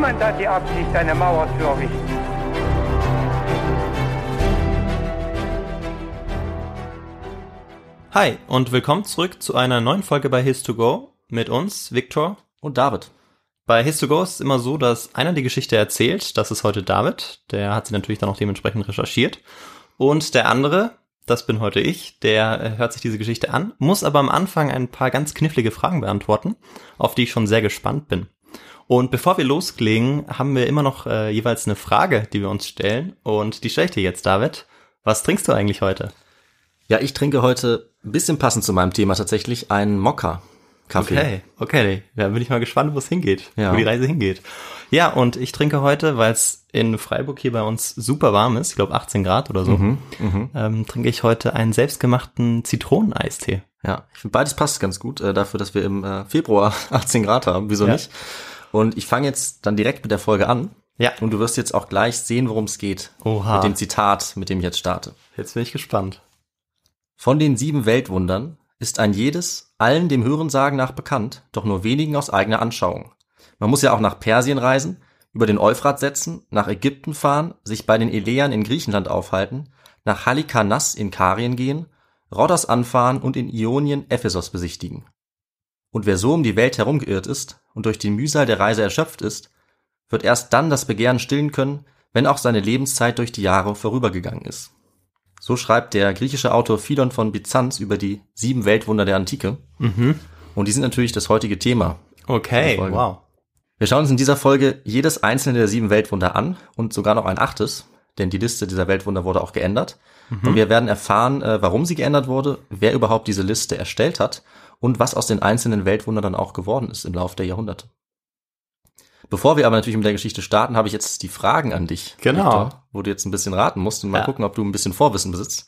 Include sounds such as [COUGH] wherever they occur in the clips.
Niemand hat die Absicht, eine Mauer zu errichten. Hi und willkommen zurück zu einer neuen Folge bei His2Go mit uns, Victor. Und David. Bei His2Go ist es immer so, dass einer die Geschichte erzählt, das ist heute David, der hat sie natürlich dann auch dementsprechend recherchiert. Und der andere, das bin heute ich, der äh, hört sich diese Geschichte an, muss aber am Anfang ein paar ganz knifflige Fragen beantworten, auf die ich schon sehr gespannt bin. Und bevor wir loslegen, haben wir immer noch äh, jeweils eine Frage, die wir uns stellen. Und die stelle ich dir jetzt, David. Was trinkst du eigentlich heute? Ja, ich trinke heute ein bisschen passend zu meinem Thema tatsächlich einen Mokka. Kaffee. Okay, okay. Da bin ich mal gespannt, wo es hingeht, Ja. wo die Reise hingeht. Ja, und ich trinke heute, weil es in Freiburg hier bei uns super warm ist, ich glaube 18 Grad oder so, Mhm, ähm, trinke ich heute einen selbstgemachten Zitroneneistee. Ja, ich finde beides passt ganz gut äh, dafür, dass wir im äh, Februar [LAUGHS] 18 Grad haben. Wieso Ja. nicht? Und ich fange jetzt dann direkt mit der Folge an. Ja. Und du wirst jetzt auch gleich sehen, worum es geht. Oha. Mit dem Zitat, mit dem ich jetzt starte. Jetzt bin ich gespannt. Von den sieben Weltwundern ist ein jedes allen dem Hörensagen nach bekannt, doch nur wenigen aus eigener Anschauung. Man muss ja auch nach Persien reisen, über den Euphrat setzen, nach Ägypten fahren, sich bei den Eleern in Griechenland aufhalten, nach Halikarnass in Karien gehen, Rhodos anfahren und in Ionien Ephesos besichtigen. Und wer so um die Welt herumgeirrt ist und durch die Mühsal der Reise erschöpft ist, wird erst dann das Begehren stillen können, wenn auch seine Lebenszeit durch die Jahre vorübergegangen ist. So schreibt der griechische Autor Philon von Byzanz über die sieben Weltwunder der Antike. Und die sind natürlich das heutige Thema. Okay, wow. Wir schauen uns in dieser Folge jedes einzelne der sieben Weltwunder an und sogar noch ein achtes, denn die Liste dieser Weltwunder wurde auch geändert. Und wir werden erfahren, äh, warum sie geändert wurde, wer überhaupt diese Liste erstellt hat und was aus den einzelnen Weltwundern dann auch geworden ist im Laufe der Jahrhunderte. Bevor wir aber natürlich mit der Geschichte starten, habe ich jetzt die Fragen an dich. Genau. wo du jetzt ein bisschen raten musst und mal Ja. gucken, ob du ein bisschen Vorwissen besitzt.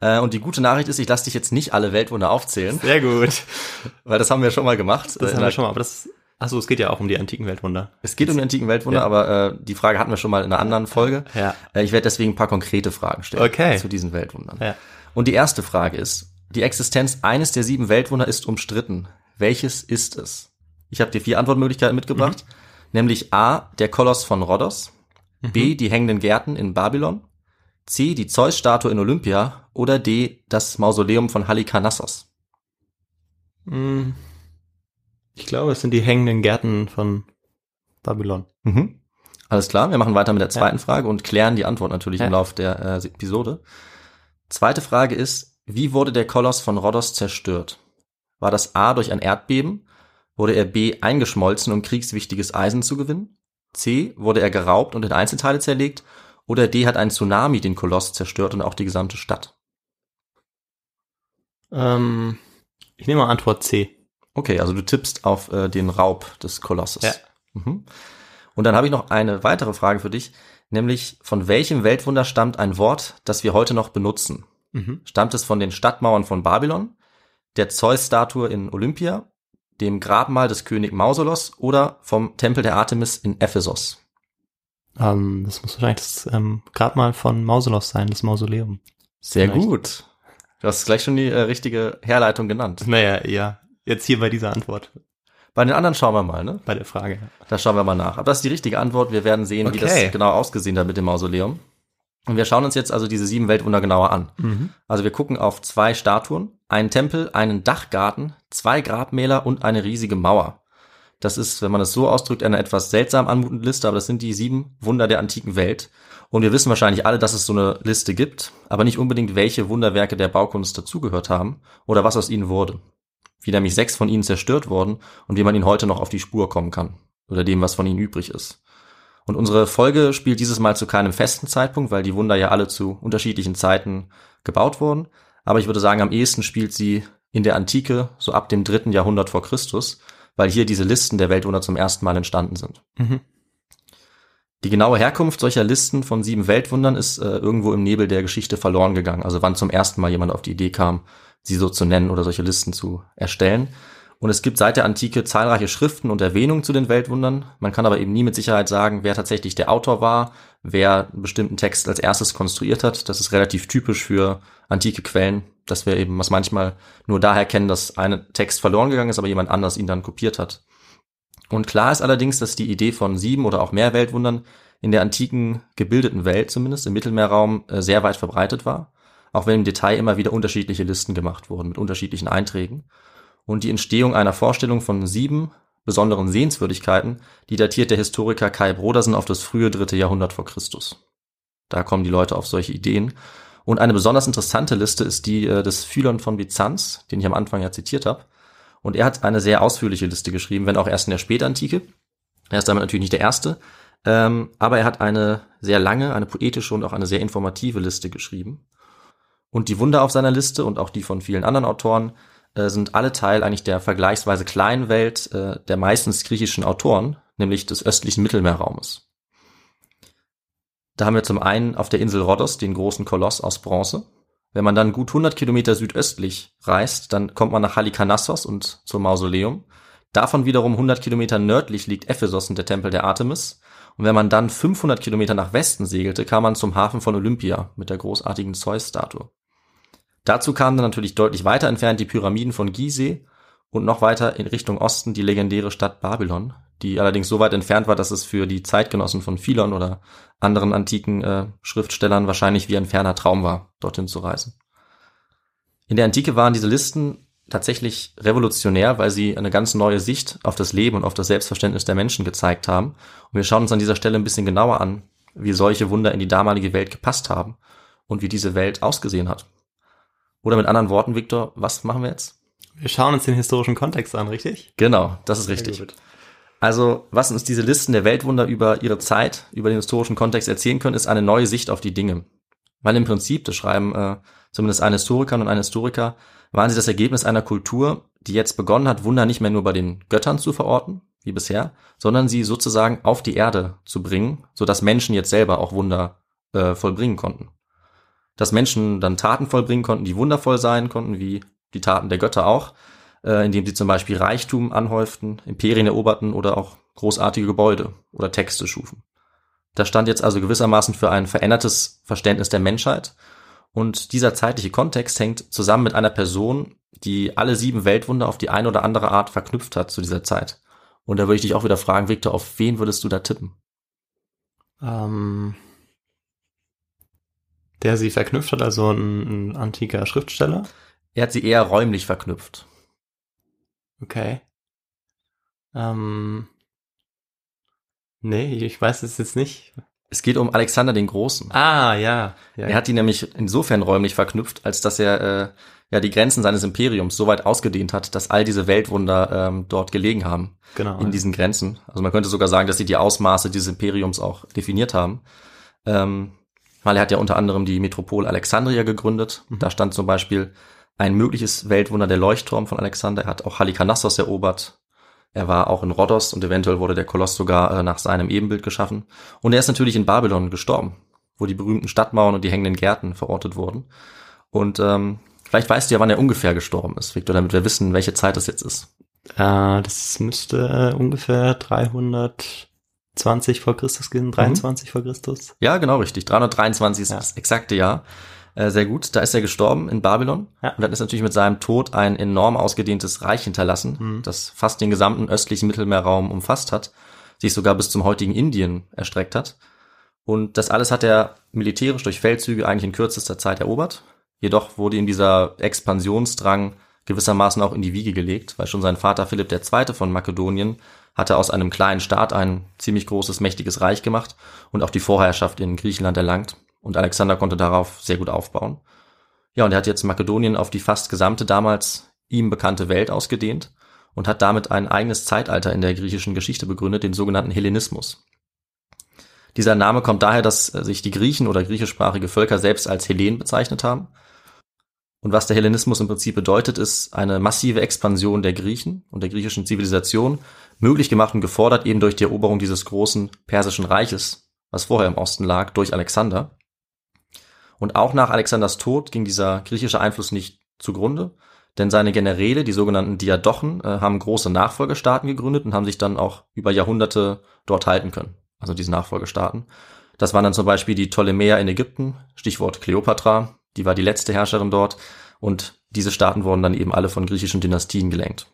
Äh, Und die gute Nachricht ist, ich lasse dich jetzt nicht alle Weltwunder aufzählen, Sehr gut. [LAUGHS] weil das haben wir schon mal gemacht. Das Äh, haben wir schon mal, aber das, achso, es geht ja auch um die antiken Weltwunder. Es geht um die antiken Weltwunder, Ja. aber äh, die Frage hatten wir schon mal in einer anderen Folge. Ja. Äh, ich werde deswegen ein paar konkrete Fragen stellen Okay. zu diesen Weltwundern. Ja. Und die erste Frage ist, die Existenz eines der sieben Weltwunder ist umstritten. Welches ist es? Ich habe dir vier Antwortmöglichkeiten mitgebracht, Mhm. nämlich A, der Koloss von Rhodos, B, die hängenden Gärten in Babylon, C, die Zeus-Statue in Olympia oder D, das Mausoleum von Halikarnassos. Hm. Ich glaube, es sind die hängenden Gärten von Babylon. Mhm. Alles klar, wir machen weiter mit der zweiten Frage und klären die Antwort natürlich Ja. im Laufe der äh, Episode. Zweite Frage ist, wie wurde der Koloss von Rhodos zerstört? War das A durch ein Erdbeben? Wurde er B eingeschmolzen, um kriegswichtiges Eisen zu gewinnen? C wurde er geraubt und in Einzelteile zerlegt? Oder D hat ein Tsunami den Koloss zerstört und auch die gesamte Stadt? Ähm, ich nehme mal Antwort C. Okay, also du tippst auf äh, den Raub des Kolosses. Ja. Mhm. Und dann habe ich noch eine weitere Frage für dich, nämlich von welchem Weltwunder stammt ein Wort, das wir heute noch benutzen? Mhm. Stammt es von den Stadtmauern von Babylon, der Zeus-Statue in Olympia, dem Grabmal des König Mausolos oder vom Tempel der Artemis in Ephesos? Ähm, das muss wahrscheinlich das ähm, Grabmal von Mausolos sein, das Mausoleum. Sehr Vielleicht. gut. Du hast gleich schon die äh, richtige Herleitung genannt. Naja, ja. Jetzt hier bei dieser Antwort, Bei den anderen schauen wir mal, ne? bei der Frage. Da schauen wir mal nach. Aber das ist die richtige Antwort. Wir werden sehen, wie Okay. das genau ausgesehen hat mit dem Mausoleum. Und wir schauen uns jetzt also diese sieben Weltwunder genauer an. Mhm. Also wir gucken auf zwei Statuen, einen Tempel, einen Dachgarten, zwei Grabmäler und eine riesige Mauer. Das ist, wenn man es so ausdrückt, eine etwas seltsam anmutende Liste, aber das sind die sieben Wunder der antiken Welt. Und wir wissen wahrscheinlich alle, dass es so eine Liste gibt, aber nicht unbedingt, welche Wunderwerke der Baukunst dazugehört haben oder was aus ihnen wurde. Wie nämlich sechs von ihnen zerstört wurden und wie man ihnen heute noch auf die Spur kommen kann. Oder dem, was von ihnen übrig ist. Und unsere Folge spielt dieses Mal zu keinem festen Zeitpunkt, weil die Wunder ja alle zu unterschiedlichen Zeiten gebaut wurden. Aber ich würde sagen, am ehesten spielt sie in der Antike, so ab dem dritten Jahrhundert vor Christus, weil hier diese Listen der Weltwunder zum ersten Mal entstanden sind. Mhm. Die genaue Herkunft solcher Listen von sieben Weltwundern ist äh, irgendwo im Nebel der Geschichte verloren gegangen. Also wann zum ersten Mal jemand auf die Idee kam, sie so zu nennen oder solche Listen zu erstellen. Und es gibt seit der Antike zahlreiche Schriften und Erwähnungen zu den Weltwundern. Man kann aber eben nie mit Sicherheit sagen, wer tatsächlich der Autor war, wer einen bestimmten Text als erstes konstruiert hat. Das ist relativ typisch für antike Quellen, dass wir eben was manchmal nur daher kennen, dass ein Text verloren gegangen ist, aber jemand anders ihn dann kopiert hat. Und klar ist allerdings, dass die Idee von sieben oder auch mehr Weltwundern in der antiken gebildeten Welt zumindest im Mittelmeerraum äh, sehr weit verbreitet war, auch wenn im Detail immer wieder unterschiedliche Listen gemacht wurden mit unterschiedlichen Einträgen und die Entstehung einer Vorstellung von sieben besonderen Sehenswürdigkeiten, die datiert der Historiker Kai Brodersen auf das frühe dritte Jahrhundert vor Christus. Da kommen die Leute auf solche Ideen. Und eine besonders interessante Liste ist die äh, des Philon von Byzanz, den ich am Anfang ja zitiert habe. Und er hat eine sehr ausführliche Liste geschrieben, wenn auch erst in der Spätantike. Er ist damit natürlich nicht der Erste, ähm, aber er hat eine sehr lange, eine poetische und auch eine sehr informative Liste geschrieben. Und die Wunder auf seiner Liste und auch die von vielen anderen Autoren äh, sind alle Teil eigentlich der vergleichsweise kleinen Welt äh, der meistens griechischen Autoren, nämlich des östlichen Mittelmeerraumes. Da haben wir zum einen auf der Insel Rhodos den großen Koloss aus Bronze. Wenn man dann gut 100 Kilometer südöstlich reist, dann kommt man nach Halikarnassos und zum Mausoleum. Davon wiederum 100 Kilometer nördlich liegt Ephesos und der Tempel der Artemis. Und wenn man dann 500 Kilometer nach Westen segelte, kam man zum Hafen von Olympia mit der großartigen Zeus-Statue. Dazu kamen dann natürlich deutlich weiter entfernt die Pyramiden von Gizeh und noch weiter in Richtung Osten die legendäre Stadt Babylon, die allerdings so weit entfernt war, dass es für die Zeitgenossen von Philon oder anderen antiken äh, Schriftstellern wahrscheinlich wie ein ferner Traum war, dorthin zu reisen. In der Antike waren diese Listen tatsächlich revolutionär, weil sie eine ganz neue Sicht auf das Leben und auf das Selbstverständnis der Menschen gezeigt haben. Und wir schauen uns an dieser Stelle ein bisschen genauer an, wie solche Wunder in die damalige Welt gepasst haben und wie diese Welt ausgesehen hat. Oder mit anderen Worten, Viktor, was machen wir jetzt? Wir schauen uns den historischen Kontext an, richtig? Genau, das ist richtig. Also, was uns diese Listen der Weltwunder über ihre Zeit, über den historischen Kontext erzählen können, ist eine neue Sicht auf die Dinge. Weil im Prinzip, das schreiben äh, zumindest ein Historiker und ein Historiker, waren sie das Ergebnis einer Kultur, die jetzt begonnen hat, Wunder nicht mehr nur bei den Göttern zu verorten, wie bisher, sondern sie sozusagen auf die Erde zu bringen, so dass Menschen jetzt selber auch Wunder äh, vollbringen konnten dass Menschen dann Taten vollbringen konnten, die wundervoll sein konnten, wie die Taten der Götter auch, äh, indem sie zum Beispiel Reichtum anhäuften, Imperien eroberten oder auch großartige Gebäude oder Texte schufen. Das stand jetzt also gewissermaßen für ein verändertes Verständnis der Menschheit. Und dieser zeitliche Kontext hängt zusammen mit einer Person, die alle sieben Weltwunder auf die eine oder andere Art verknüpft hat zu dieser Zeit. Und da würde ich dich auch wieder fragen, Victor, auf wen würdest du da tippen? Ähm, der sie verknüpft hat, also ein, ein antiker Schriftsteller. Er hat sie eher räumlich verknüpft. Okay. Ähm, nee, ich weiß es jetzt nicht. Es geht um Alexander den Großen. Ah, ja. ja. Er hat die nämlich insofern räumlich verknüpft, als dass er äh, ja die Grenzen seines Imperiums so weit ausgedehnt hat, dass all diese Weltwunder ähm, dort gelegen haben. Genau. In diesen Grenzen. Also man könnte sogar sagen, dass sie die Ausmaße dieses Imperiums auch definiert haben. Ähm, weil er hat ja unter anderem die Metropole Alexandria gegründet. Mhm. Da stand zum Beispiel ein mögliches Weltwunder der Leuchtturm von Alexander. Er hat auch Halikarnassos erobert. Er war auch in Rhodos und eventuell wurde der Koloss sogar äh, nach seinem Ebenbild geschaffen. Und er ist natürlich in Babylon gestorben, wo die berühmten Stadtmauern und die hängenden Gärten verortet wurden. Und ähm, vielleicht weißt du ja, wann er ungefähr gestorben ist, Victor, damit wir wissen, welche Zeit es jetzt ist. Äh, das müsste äh, ungefähr 300 20 vor Christus gehen, 23 mhm. vor Christus. Ja, genau richtig. 323 ist ja. das exakte Jahr. Äh, sehr gut. Da ist er gestorben in Babylon. Ja. Und dann ist natürlich mit seinem Tod ein enorm ausgedehntes Reich hinterlassen, mhm. das fast den gesamten östlichen Mittelmeerraum umfasst hat, sich sogar bis zum heutigen Indien erstreckt hat. Und das alles hat er militärisch durch Feldzüge eigentlich in kürzester Zeit erobert. Jedoch wurde ihm dieser Expansionsdrang gewissermaßen auch in die Wiege gelegt, weil schon sein Vater Philipp II. von Makedonien hatte aus einem kleinen Staat ein ziemlich großes, mächtiges Reich gemacht und auch die Vorherrschaft in Griechenland erlangt. Und Alexander konnte darauf sehr gut aufbauen. Ja, und er hat jetzt Makedonien auf die fast gesamte damals ihm bekannte Welt ausgedehnt und hat damit ein eigenes Zeitalter in der griechischen Geschichte begründet, den sogenannten Hellenismus. Dieser Name kommt daher, dass sich die Griechen oder griechischsprachige Völker selbst als Hellen bezeichnet haben Und was der Hellenismus im Prinzip bedeutet, ist eine massive Expansion der Griechen und der griechischen Zivilisation, möglich gemacht und gefordert eben durch die Eroberung dieses großen persischen Reiches, was vorher im Osten lag, durch Alexander. Und auch nach Alexanders Tod ging dieser griechische Einfluss nicht zugrunde, denn seine Generäle, die sogenannten Diadochen, äh, haben große Nachfolgestaaten gegründet und haben sich dann auch über Jahrhunderte dort halten können, also diese Nachfolgestaaten. Das waren dann zum Beispiel die Ptolemäer in Ägypten, Stichwort Kleopatra, die war die letzte Herrscherin dort und diese Staaten wurden dann eben alle von griechischen Dynastien gelenkt.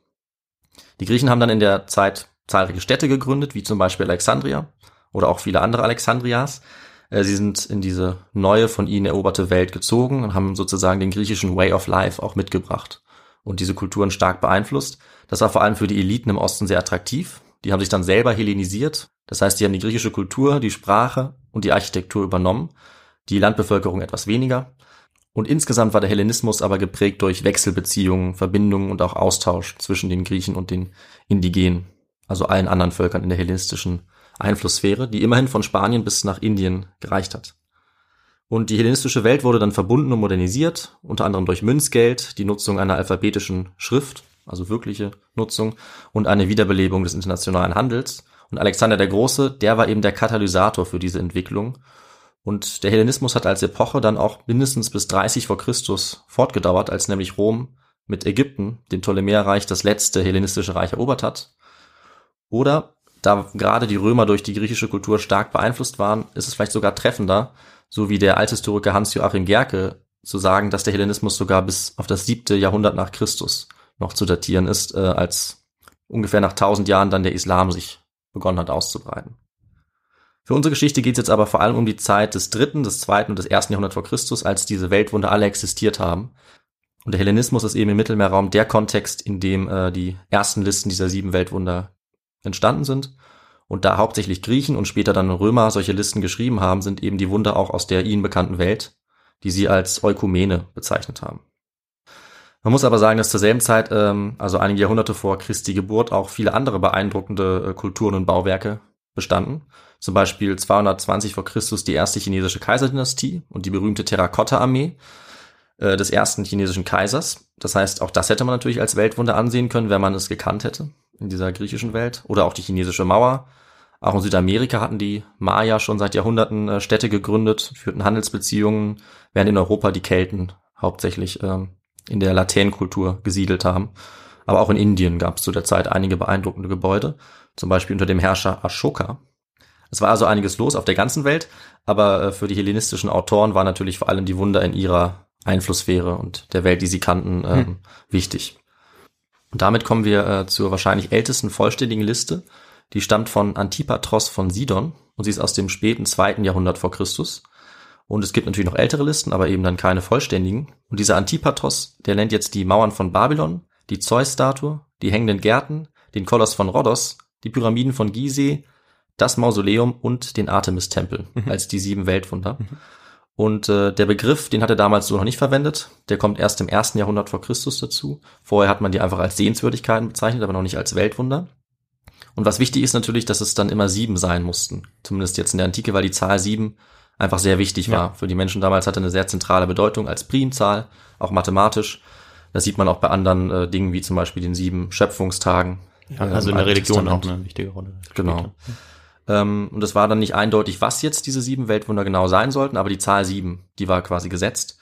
Die Griechen haben dann in der Zeit zahlreiche Städte gegründet, wie zum Beispiel Alexandria oder auch viele andere Alexandrias. Äh, sie sind in diese neue von ihnen eroberte Welt gezogen und haben sozusagen den griechischen Way of Life auch mitgebracht und diese Kulturen stark beeinflusst. Das war vor allem für die Eliten im Osten sehr attraktiv. Die haben sich dann selber hellenisiert. Das heißt, die haben die griechische Kultur, die Sprache und die Architektur übernommen. Die Landbevölkerung etwas weniger. Und insgesamt war der Hellenismus aber geprägt durch Wechselbeziehungen, Verbindungen und auch Austausch zwischen den Griechen und den Indigenen, also allen anderen Völkern in der hellenistischen Einflusssphäre, die immerhin von Spanien bis nach Indien gereicht hat. Und die hellenistische Welt wurde dann verbunden und modernisiert, unter anderem durch Münzgeld, die Nutzung einer alphabetischen Schrift, also wirkliche Nutzung, und eine Wiederbelebung des internationalen Handels. Und Alexander der Große, der war eben der Katalysator für diese Entwicklung und der Hellenismus hat als Epoche dann auch mindestens bis 30 vor Christus fortgedauert, als nämlich Rom mit Ägypten, dem Ptolemäerreich, das letzte hellenistische Reich erobert hat. Oder da gerade die Römer durch die griechische Kultur stark beeinflusst waren, ist es vielleicht sogar treffender, so wie der Althistoriker Hans-Joachim Gerke zu sagen, dass der Hellenismus sogar bis auf das siebte Jahrhundert nach Christus noch zu datieren ist, äh, als ungefähr nach tausend Jahren dann der Islam sich begonnen hat auszubreiten. Für unsere Geschichte geht es jetzt aber vor allem um die Zeit des dritten, des zweiten und des ersten Jahrhunderts vor Christus, als diese Weltwunder alle existiert haben. Und der Hellenismus ist eben im Mittelmeerraum der Kontext, in dem äh, die ersten Listen dieser sieben Weltwunder entstanden sind. Und da hauptsächlich Griechen und später dann Römer solche Listen geschrieben haben, sind eben die Wunder auch aus der ihnen bekannten Welt, die sie als Eukumene bezeichnet haben. Man muss aber sagen, dass zur selben Zeit, ähm, also einige Jahrhunderte vor Christi Geburt, auch viele andere beeindruckende äh, Kulturen und Bauwerke bestanden. Zum Beispiel 220 vor Christus die erste chinesische Kaiserdynastie und die berühmte Terrakotta-Armee äh, des ersten chinesischen Kaisers. Das heißt, auch das hätte man natürlich als Weltwunder ansehen können, wenn man es gekannt hätte in dieser griechischen Welt. Oder auch die chinesische Mauer. Auch in Südamerika hatten die Maya schon seit Jahrhunderten äh, Städte gegründet, führten Handelsbeziehungen, während in Europa die Kelten hauptsächlich ähm, in der Latänkultur gesiedelt haben. Aber auch in Indien gab es zu der Zeit einige beeindruckende Gebäude, zum Beispiel unter dem Herrscher Ashoka. Es war also einiges los auf der ganzen Welt, aber äh, für die hellenistischen Autoren war natürlich vor allem die Wunder in ihrer Einflusssphäre und der Welt, die sie kannten, ähm, hm. wichtig. Und damit kommen wir äh, zur wahrscheinlich ältesten vollständigen Liste. Die stammt von Antipatros von Sidon und sie ist aus dem späten zweiten Jahrhundert vor Christus. Und es gibt natürlich noch ältere Listen, aber eben dann keine vollständigen. Und dieser Antipatros, der nennt jetzt die Mauern von Babylon, die Zeus-Statue, die hängenden Gärten, den Koloss von Rhodos, die Pyramiden von Gizeh, das Mausoleum und den Artemis-Tempel mhm. als die sieben Weltwunder. Mhm. Und äh, der Begriff, den hat er damals so noch nicht verwendet. Der kommt erst im ersten Jahrhundert vor Christus dazu. Vorher hat man die einfach als Sehenswürdigkeiten bezeichnet, aber noch nicht als Weltwunder. Und was wichtig ist natürlich, dass es dann immer sieben sein mussten. Zumindest jetzt in der Antike, weil die Zahl sieben einfach sehr wichtig war. Ja. Für die Menschen damals hatte eine sehr zentrale Bedeutung als Primzahl, auch mathematisch. Das sieht man auch bei anderen äh, Dingen wie zum Beispiel den sieben Schöpfungstagen. Ja, also in der Religion auch eine wichtige Rolle. Genau. Ähm, und es war dann nicht eindeutig, was jetzt diese sieben Weltwunder genau sein sollten, aber die Zahl sieben, die war quasi gesetzt.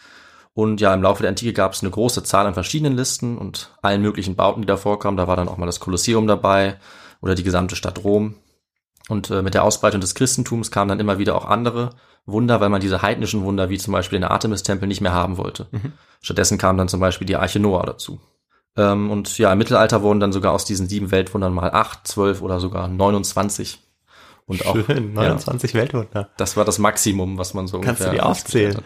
Und ja, im Laufe der Antike gab es eine große Zahl an verschiedenen Listen und allen möglichen Bauten, die da vorkamen. Da war dann auch mal das Kolosseum dabei oder die gesamte Stadt Rom. Und äh, mit der Ausbreitung des Christentums kamen dann immer wieder auch andere Wunder, weil man diese heidnischen Wunder, wie zum Beispiel den Artemis-Tempel, nicht mehr haben wollte. Mhm. Stattdessen kam dann zum Beispiel die Arche Noah dazu. Ähm, und ja, im Mittelalter wurden dann sogar aus diesen sieben Weltwundern mal acht, zwölf oder sogar 29 und auch Schön, 29 ja, Weltwunder. Das war das Maximum, was man so Kannst ungefähr. Du die aufzählen?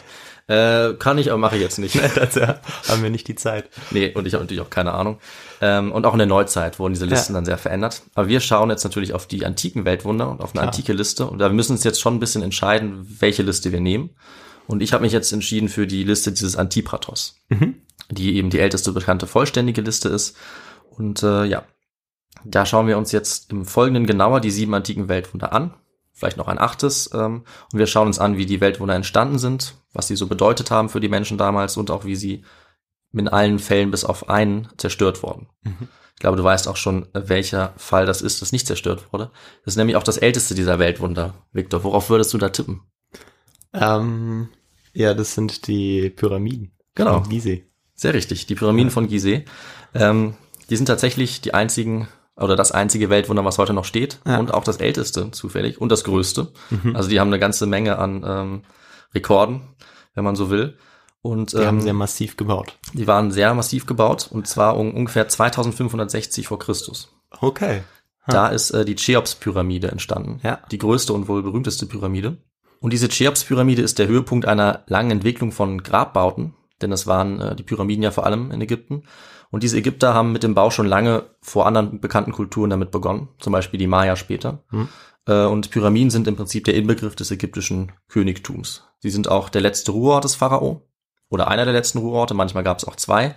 Äh, kann ich, aber mache ich jetzt nicht. [LAUGHS] Dazu haben wir nicht die Zeit. Nee, und ich habe natürlich auch keine Ahnung. Ähm, und auch in der Neuzeit wurden diese Listen ja. dann sehr verändert. Aber wir schauen jetzt natürlich auf die antiken Weltwunder und auf eine Klar. antike Liste. Und da müssen uns jetzt schon ein bisschen entscheiden, welche Liste wir nehmen. Und ich habe mich jetzt entschieden für die Liste dieses Antipratos, mhm. die eben die älteste bekannte vollständige Liste ist. Und äh, ja, da schauen wir uns jetzt im Folgenden genauer die sieben antiken Weltwunder an, vielleicht noch ein achtes, ähm, und wir schauen uns an, wie die Weltwunder entstanden sind, was sie so bedeutet haben für die Menschen damals und auch wie sie in allen Fällen bis auf einen zerstört worden. Ich glaube, du weißt auch schon, welcher Fall das ist, das nicht zerstört wurde. Das ist nämlich auch das älteste dieser Weltwunder. Victor, worauf würdest du da tippen? Ähm, ja, das sind die Pyramiden. Genau. Von Gizeh. Sehr richtig, die Pyramiden von Gizeh. Ähm, die sind tatsächlich die einzigen oder das einzige Weltwunder, was heute noch steht Ja. und auch das älteste zufällig und das größte. Also die haben eine ganze Menge an ähm, Rekorden, wenn man so will. Und Die haben ähm, sehr massiv gebaut. die waren sehr massiv gebaut und zwar um ungefähr 2560 vor Christus. Okay. Da ist äh, die Cheops-Pyramide entstanden. Ja. Die größte und wohl berühmteste Pyramide. Und diese Cheops-Pyramide ist der Höhepunkt einer langen Entwicklung von Grabbauten, denn es waren äh, die Pyramiden ja vor allem in Ägypten. Und diese Ägypter haben mit dem Bau schon lange vor anderen bekannten Kulturen damit begonnen, zum Beispiel die Maya später. Äh, und Pyramiden sind im Prinzip der Inbegriff des ägyptischen Königtums. Sie sind auch der letzte Ruheort des Pharao oder einer der letzten Ruheorte, manchmal gab es auch zwei.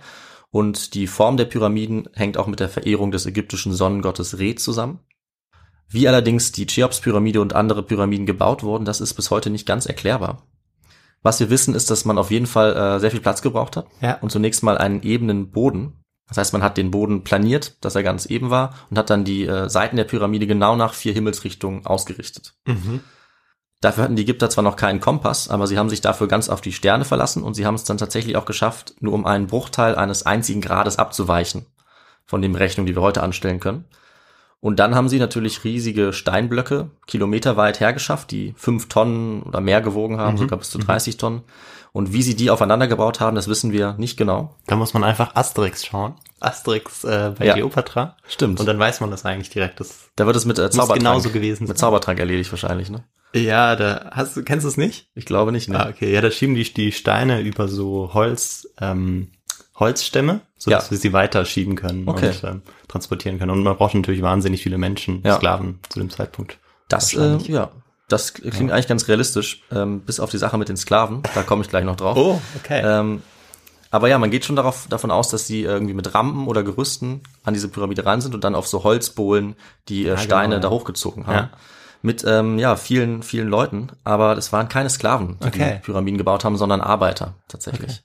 Und die Form der Pyramiden hängt auch mit der Verehrung des ägyptischen Sonnengottes Re zusammen. Wie allerdings die Cheops-Pyramide und andere Pyramiden gebaut wurden, das ist bis heute nicht ganz erklärbar. Was wir wissen, ist, dass man auf jeden Fall äh, sehr viel Platz gebraucht hat Ja. und zunächst mal einen ebenen Boden. Das heißt, man hat den Boden planiert, dass er ganz eben war und hat dann die äh, Seiten der Pyramide genau nach vier Himmelsrichtungen ausgerichtet. Mhm. Dafür hatten die Ägypter zwar noch keinen Kompass, aber sie haben sich dafür ganz auf die Sterne verlassen und sie haben es dann tatsächlich auch geschafft, nur um einen Bruchteil eines einzigen Grades abzuweichen von den Berechnungen, die wir heute anstellen können. Und dann haben sie natürlich riesige Steinblöcke kilometerweit hergeschafft, die fünf Tonnen oder mehr gewogen haben, sogar bis zu 30 Tonnen. Und wie sie die aufeinander gebaut haben, das wissen wir nicht genau. Da muss man einfach Asterix schauen. Asterix äh, bei Ja. Cleopatra. Stimmt. Und dann weiß man das eigentlich direkt. Das, Da wird es mit äh, Zaubertrank, genauso gewesen mit. Zaubertrank erledigt wahrscheinlich, ne? ja, da hast du, kennst du es nicht? Ich glaube nicht, ne? Ah, okay. Ja, da schieben die, die Steine über so Holz, ähm, Holzstämme, so Ja. dass wir sie weiter schieben können Okay. und ähm, transportieren können. Und man braucht natürlich wahnsinnig viele Menschen, Ja. Sklaven zu dem Zeitpunkt. Das, äh, ja, das klingt eigentlich ganz realistisch, ähm, bis auf die Sache mit den Sklaven. Da komme ich gleich noch drauf. Oh, okay. Ähm, aber ja, man geht schon darauf, davon aus, dass sie irgendwie mit Rampen oder Gerüsten an diese Pyramide ran sind und dann auf so Holzbohlen die äh, Steine genau, da ja. hochgezogen haben. Ja. Mit ähm, ja vielen vielen Leuten, aber es waren keine Sklaven, die Okay. die Pyramiden gebaut haben, sondern Arbeiter tatsächlich. Ja.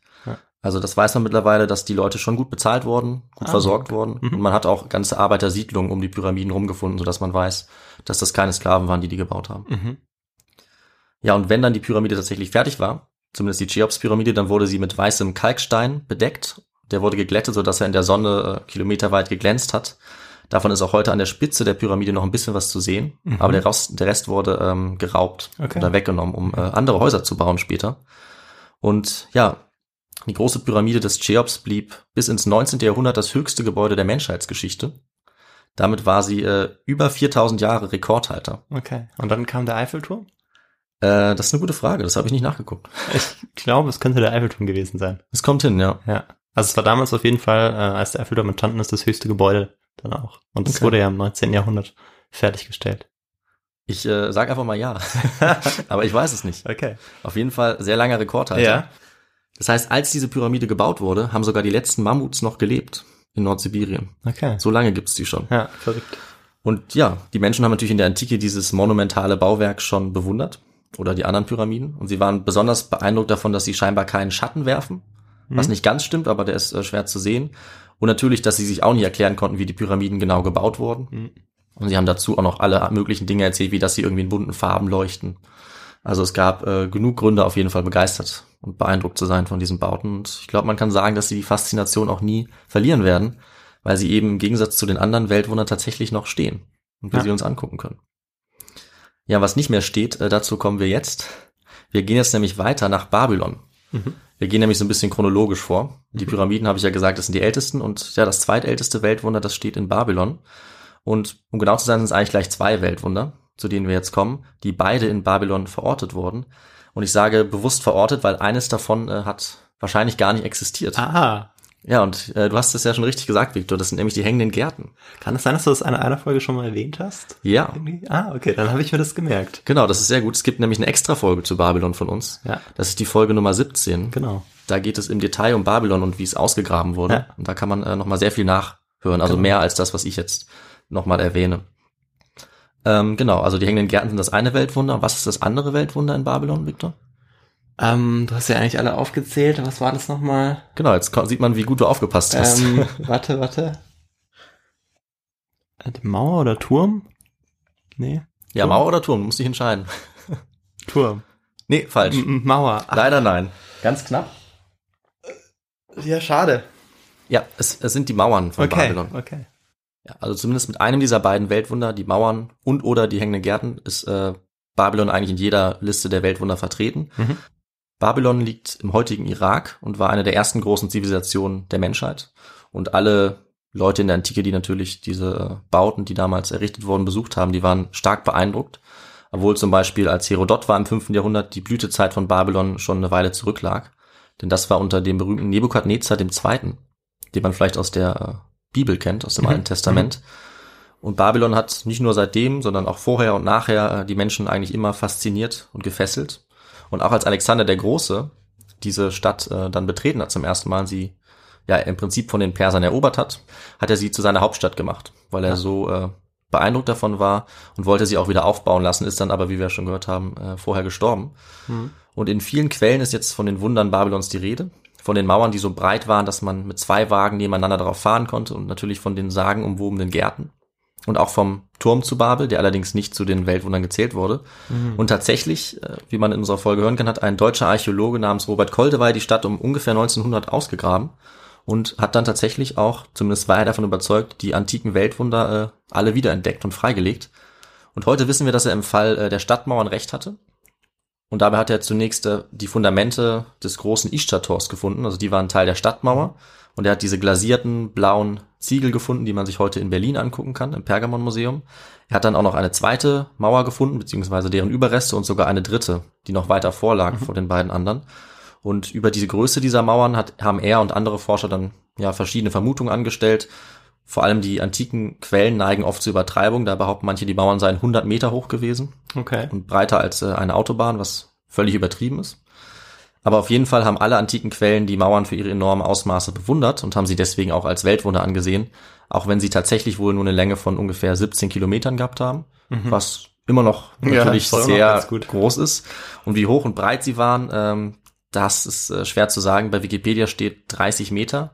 Also das weiß man mittlerweile, dass die Leute schon gut bezahlt wurden, gut Ah, versorgt wurden und man hat auch ganze Arbeitersiedlungen um die Pyramiden rumgefunden, sodass man weiß, dass das keine Sklaven waren, die die gebaut haben. Mhm. Ja, und wenn dann die Pyramide tatsächlich fertig war, zumindest die Cheops-Pyramide, dann wurde sie mit weißem Kalkstein bedeckt. Der wurde geglättet, sodass er in der Sonne äh, kilometerweit geglänzt hat. Davon ist auch heute an der Spitze der Pyramide noch ein bisschen was zu sehen. Aber der Rest, der Rest wurde ähm, geraubt Okay. oder weggenommen, um äh, andere Häuser zu bauen später. Und ja, die große Pyramide des Cheops blieb bis ins 19. Jahrhundert das höchste Gebäude der Menschheitsgeschichte. Damit war sie äh, über 4000 Jahre Rekordhalter. Okay. Und dann kam der Eiffelturm? Äh, das ist eine gute Frage, das habe ich nicht nachgeguckt. [LAUGHS] Ich glaube, es könnte der Eiffelturm gewesen sein. Es kommt hin, ja. Ja. Also es war damals auf jeden Fall, äh, als der Eiffelturm entstanden ist, das höchste Gebäude dann auch. Und es Okay. wurde ja im 19. Jahrhundert fertiggestellt. Ich äh, sag einfach mal ja. [LAUGHS] [LAUGHS] Aber ich weiß es nicht. Okay. Auf jeden Fall sehr langer Rekordhalter. Ja. Das heißt, als diese Pyramide gebaut wurde, haben sogar die letzten Mammuts noch gelebt in Nordsibirien. Okay. So lange gibt's die schon. Ja, verrückt. Und ja, die Menschen haben natürlich in der Antike dieses monumentale Bauwerk schon bewundert oder die anderen Pyramiden. Und sie waren besonders beeindruckt davon, dass sie scheinbar keinen Schatten werfen, was nicht ganz stimmt, aber der ist äh, schwer zu sehen. Und natürlich, dass sie sich auch nicht erklären konnten, wie die Pyramiden genau gebaut wurden. Mhm. Und sie haben dazu auch noch alle möglichen Dinge erzählt, wie dass sie irgendwie in bunten Farben leuchten. Also es gab äh, genug Gründe, auf jeden Fall begeistert und beeindruckt zu sein von diesen Bauten. Und ich glaube, man kann sagen, dass sie die Faszination auch nie verlieren werden, weil sie eben im Gegensatz zu den anderen Weltwundern tatsächlich noch stehen und wir Ja. sie uns angucken können. Ja, was nicht mehr steht, äh, dazu kommen wir jetzt. Wir gehen jetzt nämlich weiter nach Babylon. Wir gehen nämlich so ein bisschen chronologisch vor. Die Pyramiden, habe ich ja gesagt, das sind die ältesten und ja, das zweitälteste Weltwunder, das steht in Babylon. Und um genau zu sein, sind es eigentlich gleich zwei Weltwunder, zu denen wir jetzt kommen, die beide in Babylon verortet wurden. Und ich sage bewusst verortet, weil eines davon äh, hat wahrscheinlich gar nicht existiert. Ah. Ja, und äh, du hast es ja schon richtig gesagt, Victor, das sind nämlich die hängenden Gärten. Kann es sein, dass du das in einer Folge schon mal erwähnt hast? Ja, Irgendwie? Ah, okay, dann habe ich mir das gemerkt. genau, das ist sehr gut. Es gibt nämlich eine extra Folge zu Babylon von uns. Ja. Das ist die Folge Nummer 17. Genau. Da geht es im Detail um Babylon und wie es ausgegraben wurde. Ja. Und da kann man äh, nochmal sehr viel nachhören, also Genau. mehr als das, was ich jetzt nochmal erwähne. Ähm, genau, also die hängenden Gärten sind das eine Weltwunder. Was ist das andere Weltwunder in Babylon, Victor? Ähm, du hast ja eigentlich alle aufgezählt. Was war das nochmal? Genau, jetzt sieht man, wie gut du aufgepasst hast. Ähm, [LAUGHS] warte, warte. Äh, die Mauer oder Turm? Nee. ja, Mauer oder Turm, musst dich entscheiden. [LAUGHS] Turm. Nee, falsch. M- Mauer. Ach, Leider nein. Ganz knapp. ja, schade. Ja, es, es sind die Mauern von Okay, Babylon. okay. Ja, also zumindest mit einem dieser beiden Weltwunder, die Mauern und oder die hängenden Gärten, ist äh, Babylon eigentlich in jeder Liste der Weltwunder vertreten. Mhm. Babylon liegt im heutigen Irak und war eine der ersten großen Zivilisationen der Menschheit. Und alle Leute in der Antike, die natürlich diese äh, Bauten, die damals errichtet wurden, besucht haben, die waren stark beeindruckt. Obwohl zum Beispiel als Herodot war im 5. Jahrhundert die Blütezeit von Babylon schon eine Weile zurücklag. Denn das war unter dem berühmten Nebukadnezar II., den man vielleicht aus der äh, Bibel kennt, aus dem Mhm. Alten Testament. Und Babylon hat nicht nur seitdem, sondern auch vorher und nachher äh, die Menschen eigentlich immer fasziniert und gefesselt. Und auch als Alexander der Große diese Stadt äh, dann betreten hat zum ersten Mal, sie ja im Prinzip von den Persern erobert hat, hat er sie zu seiner Hauptstadt gemacht, weil er so äh, beeindruckt davon war und wollte sie auch wieder aufbauen lassen, ist dann aber, wie wir schon gehört haben, äh, vorher gestorben. Und in vielen Quellen ist jetzt von den Wundern Babylons die Rede, von den Mauern, die so breit waren, dass man mit zwei Wagen nebeneinander darauf fahren konnte und natürlich von den sagenumwobenen Gärten und auch vom Turm zu Babel, der allerdings nicht zu den Weltwundern gezählt wurde. Und tatsächlich, äh, wie man in unserer Folge hören kann, hat ein deutscher Archäologe namens Robert Koldewey die Stadt um ungefähr 1900 ausgegraben und hat dann tatsächlich auch, zumindest war er davon überzeugt, die antiken Weltwunder äh, alle wiederentdeckt und freigelegt. Und heute wissen wir, dass er im Fall äh, der Stadtmauern recht hatte. Und dabei hat er zunächst äh, die Fundamente des großen Ishtar-Tors gefunden, also die waren Teil der Stadtmauer. Und er hat diese glasierten blauen Ziegel gefunden, die man sich heute in Berlin angucken kann, im Pergamon-Museum. Er hat dann auch noch eine zweite Mauer gefunden, beziehungsweise deren Überreste und sogar eine dritte, die noch weiter vorlag vor den beiden anderen. Und über diese Größe dieser Mauern hat, haben er und andere Forscher dann ja verschiedene Vermutungen angestellt. Vor allem die antiken Quellen neigen oft zur Übertreibung. Da behaupten manche, die Mauern seien 100 Meter hoch gewesen Okay. und breiter als äh, eine Autobahn, was völlig übertrieben ist. Aber auf jeden Fall haben alle antiken Quellen die Mauern für ihre enormen Ausmaße bewundert und haben sie deswegen auch als Weltwunder angesehen, auch wenn sie tatsächlich wohl nur eine Länge von ungefähr 17 Kilometern gehabt haben, was immer noch Mhm. Ja, natürlich noch sehr gut. groß ist. Und wie hoch und breit sie waren, ähm, das ist äh, schwer zu sagen. Bei Wikipedia steht 30 Meter,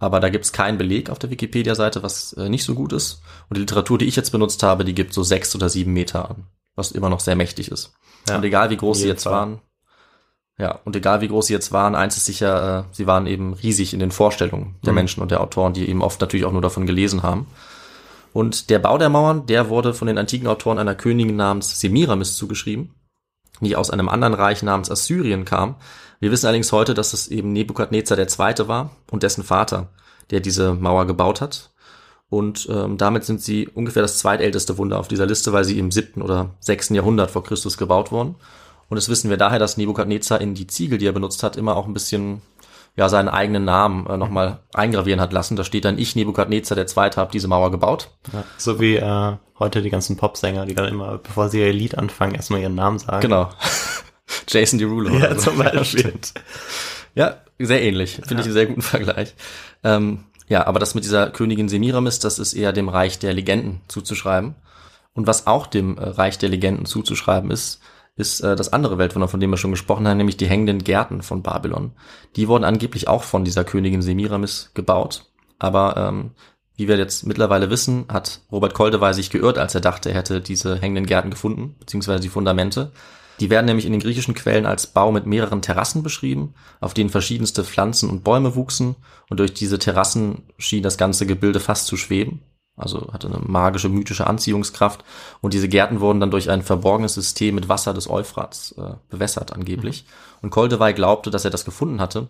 aber da gibt's keinen Beleg auf der Wikipedia-Seite, was äh, nicht so gut ist. Und die Literatur, die ich jetzt benutzt habe, die gibt so sechs oder sieben Meter an, was immer noch sehr mächtig ist. Ja, und egal wie groß sie jetzt Fall. waren, ja, und egal wie groß sie jetzt waren, eins ist sicher, äh, sie waren eben riesig in den Vorstellungen der Mhm. Menschen und der Autoren, die eben oft natürlich auch nur davon gelesen haben. Und der Bau der Mauern, der wurde von den antiken Autoren einer Königin namens Semiramis zugeschrieben, die aus einem anderen Reich namens Assyrien kam. Wir wissen allerdings heute, dass es eben Nebukadnezar II. war und dessen Vater, der diese Mauer gebaut hat. Und ähm, damit sind sie ungefähr das zweitälteste Wunder auf dieser Liste, weil sie im siebten oder sechsten Jahrhundert vor Christus gebaut wurden. Und das wissen wir daher, dass Nebukadnezar in die Ziegel, die er benutzt hat, immer auch ein bisschen ja seinen eigenen Namen äh, nochmal eingravieren hat lassen. Da steht dann, ich, Nebukadnezar der Zweite, habe diese Mauer gebaut. Ja, so wie äh, heute die ganzen Popsänger, die dann immer, bevor sie ihr Lied anfangen, erstmal ihren Namen sagen. Genau. [LAUGHS] [LAUGHS] Jason Derulo. Ja, oder so. zum [LAUGHS] Beispiel. Ja, sehr ähnlich. Finde ich einen sehr guten Vergleich. Ähm, ja, aber das mit dieser Königin Semiramis, das ist eher dem Reich der Legenden zuzuschreiben. Und was auch dem äh, Reich der Legenden zuzuschreiben ist, ist äh, das andere Weltwunder, von dem wir schon gesprochen haben, nämlich die hängenden Gärten von Babylon. Die wurden angeblich auch von dieser Königin Semiramis gebaut. Aber ähm, wie wir jetzt mittlerweile wissen, hat Robert Koldewey sich geirrt, als er dachte, er hätte diese hängenden Gärten gefunden, beziehungsweise die Fundamente. Die werden nämlich in den griechischen Quellen als Bau mit mehreren Terrassen beschrieben, auf denen verschiedenste Pflanzen und Bäume wuchsen. Und durch diese Terrassen schien das ganze Gebilde fast zu schweben, also hatte eine magische, mythische Anziehungskraft. Und diese Gärten wurden dann durch ein verborgenes System mit Wasser des Euphrats äh, bewässert angeblich. Und Koldewey glaubte, dass er das gefunden hatte,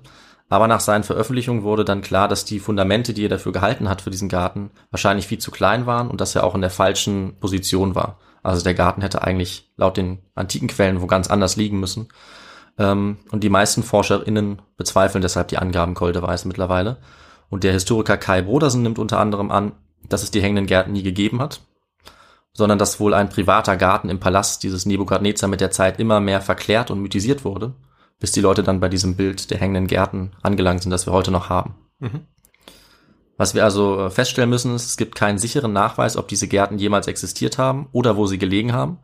aber nach seinen Veröffentlichungen wurde dann klar, dass die Fundamente, die er dafür gehalten hat für diesen Garten, wahrscheinlich viel zu klein waren und dass er auch in der falschen Position war. Also der Garten hätte eigentlich laut den antiken Quellen wo ganz anders liegen müssen. Ähm, und die meisten ForscherInnen bezweifeln deshalb die Angaben Koldeweis mittlerweile. Und der Historiker Kai Brodersen nimmt unter anderem an, dass es die hängenden Gärten nie gegeben hat, sondern dass wohl ein privater Garten im Palast dieses Nebukadnezar mit der Zeit immer mehr verklärt und mythisiert wurde, bis die Leute dann bei diesem Bild der hängenden Gärten angelangt sind, das wir heute noch haben. Mhm. Was wir also äh, feststellen müssen, ist, es gibt keinen sicheren Nachweis, ob diese Gärten jemals existiert haben oder wo sie gelegen haben.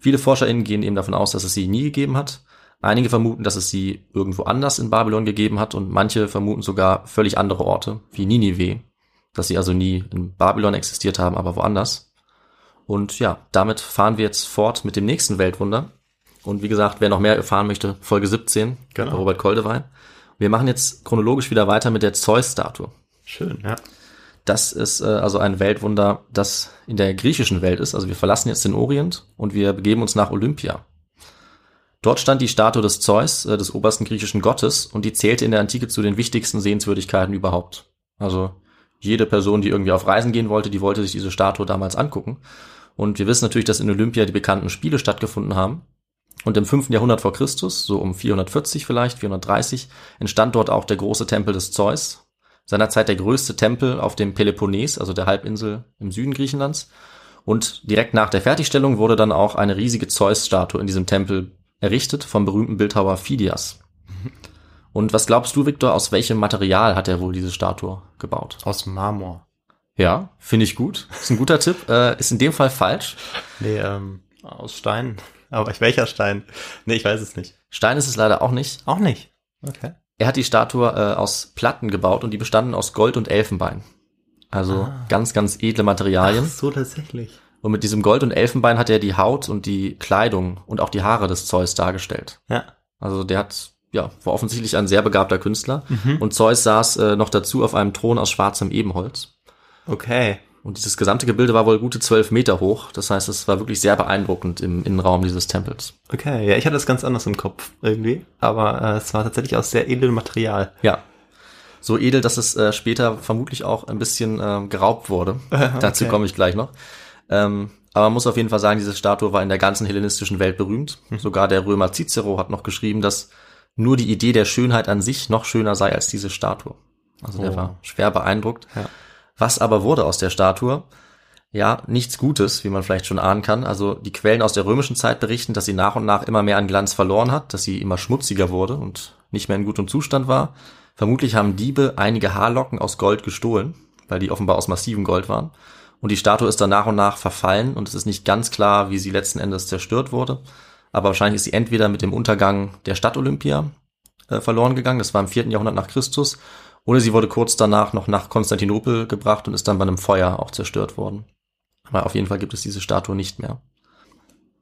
Viele ForscherInnen gehen eben davon aus, dass es sie nie gegeben hat. Einige vermuten, dass es sie irgendwo anders in Babylon gegeben hat und manche vermuten sogar völlig andere Orte, wie Ninive, dass sie also nie in Babylon existiert haben, aber woanders. Und ja, damit fahren wir jetzt fort mit dem nächsten Weltwunder. Und wie gesagt, wer noch mehr erfahren möchte, Folge 17, Genau. Robert Koldewein. Wir machen jetzt chronologisch wieder weiter mit der Zeus-Statue. Schön, ja. Das ist äh, also ein Weltwunder, das in der griechischen Welt ist. Also wir verlassen jetzt den Orient und wir begeben uns nach Olympia. Dort stand die Statue des Zeus, äh, des obersten griechischen Gottes, und die zählte in der Antike zu den wichtigsten Sehenswürdigkeiten überhaupt. Also jede Person, die irgendwie auf Reisen gehen wollte, die wollte sich diese Statue damals angucken. Und wir wissen natürlich, dass in Olympia die bekannten Spiele stattgefunden haben. Und im 5. Jahrhundert vor Christus, so um 440 vielleicht, 430, entstand dort auch der große Tempel des Zeus, seinerzeit der größte Tempel auf dem Peloponnes, also der Halbinsel im Süden Griechenlands. Und direkt nach der Fertigstellung wurde dann auch eine riesige Zeus-Statue in diesem Tempel errichtet vom berühmten Bildhauer Phidias. Und was glaubst du, Viktor, aus welchem Material hat er wohl diese Statue gebaut? Aus Marmor. Ja, finde ich gut. Ist ein guter [LAUGHS] Tipp. Äh, ist in dem Fall falsch. Nee, ähm, aus Stein. Aber welcher Stein? Nee, ich weiß es nicht. Stein ist es leider auch nicht. Auch nicht. Okay. Er hat die Statue äh, aus Platten gebaut und die bestanden aus Gold und Elfenbein. Also ganz, ganz edle Materialien. Ach so, tatsächlich. Und mit diesem Gold und Elfenbein hat er die Haut und die Kleidung und auch die Haare des Zeus dargestellt. Ja. Also der hat, ja, war offensichtlich ein sehr begabter Künstler. Und Zeus saß äh, noch dazu auf einem Thron aus schwarzem Ebenholz. Okay. Und dieses gesamte Gebilde war wohl gute zwölf Meter hoch. Das heißt, es war wirklich sehr beeindruckend im Innenraum dieses Tempels. Okay, ja, ich hatte das ganz anders im Kopf irgendwie, aber äh, es war tatsächlich aus sehr edlem Material. Ja. So edel, dass es äh, später vermutlich auch ein bisschen äh, geraubt wurde. [LAUGHS] Dazu okay. komme ich gleich noch. Ähm, aber man muss auf jeden Fall sagen, diese Statue war in der ganzen hellenistischen Welt berühmt. Sogar der Römer Cicero hat noch geschrieben, dass nur die Idee der Schönheit an sich noch schöner sei als diese Statue. Also der Oh. war schwer beeindruckt. Ja. Was aber wurde aus der Statue? Ja, nichts Gutes, wie man vielleicht schon ahnen kann. Also die Quellen aus der römischen Zeit berichten, dass sie nach und nach immer mehr an Glanz verloren hat, dass sie immer schmutziger wurde und nicht mehr in gutem Zustand war. Vermutlich haben Diebe einige Haarlocken aus Gold gestohlen, weil die offenbar aus massivem Gold waren. Und die Statue ist dann nach und nach verfallen und es ist nicht ganz klar, wie sie letzten Endes zerstört wurde. Aber wahrscheinlich ist sie entweder mit dem Untergang der Stadt Olympia äh, verloren gegangen, das war im vierten Jahrhundert nach Christus, oder sie wurde kurz danach noch nach Konstantinopel gebracht und ist dann bei einem Feuer auch zerstört worden. Aber auf jeden Fall gibt es diese Statue nicht mehr.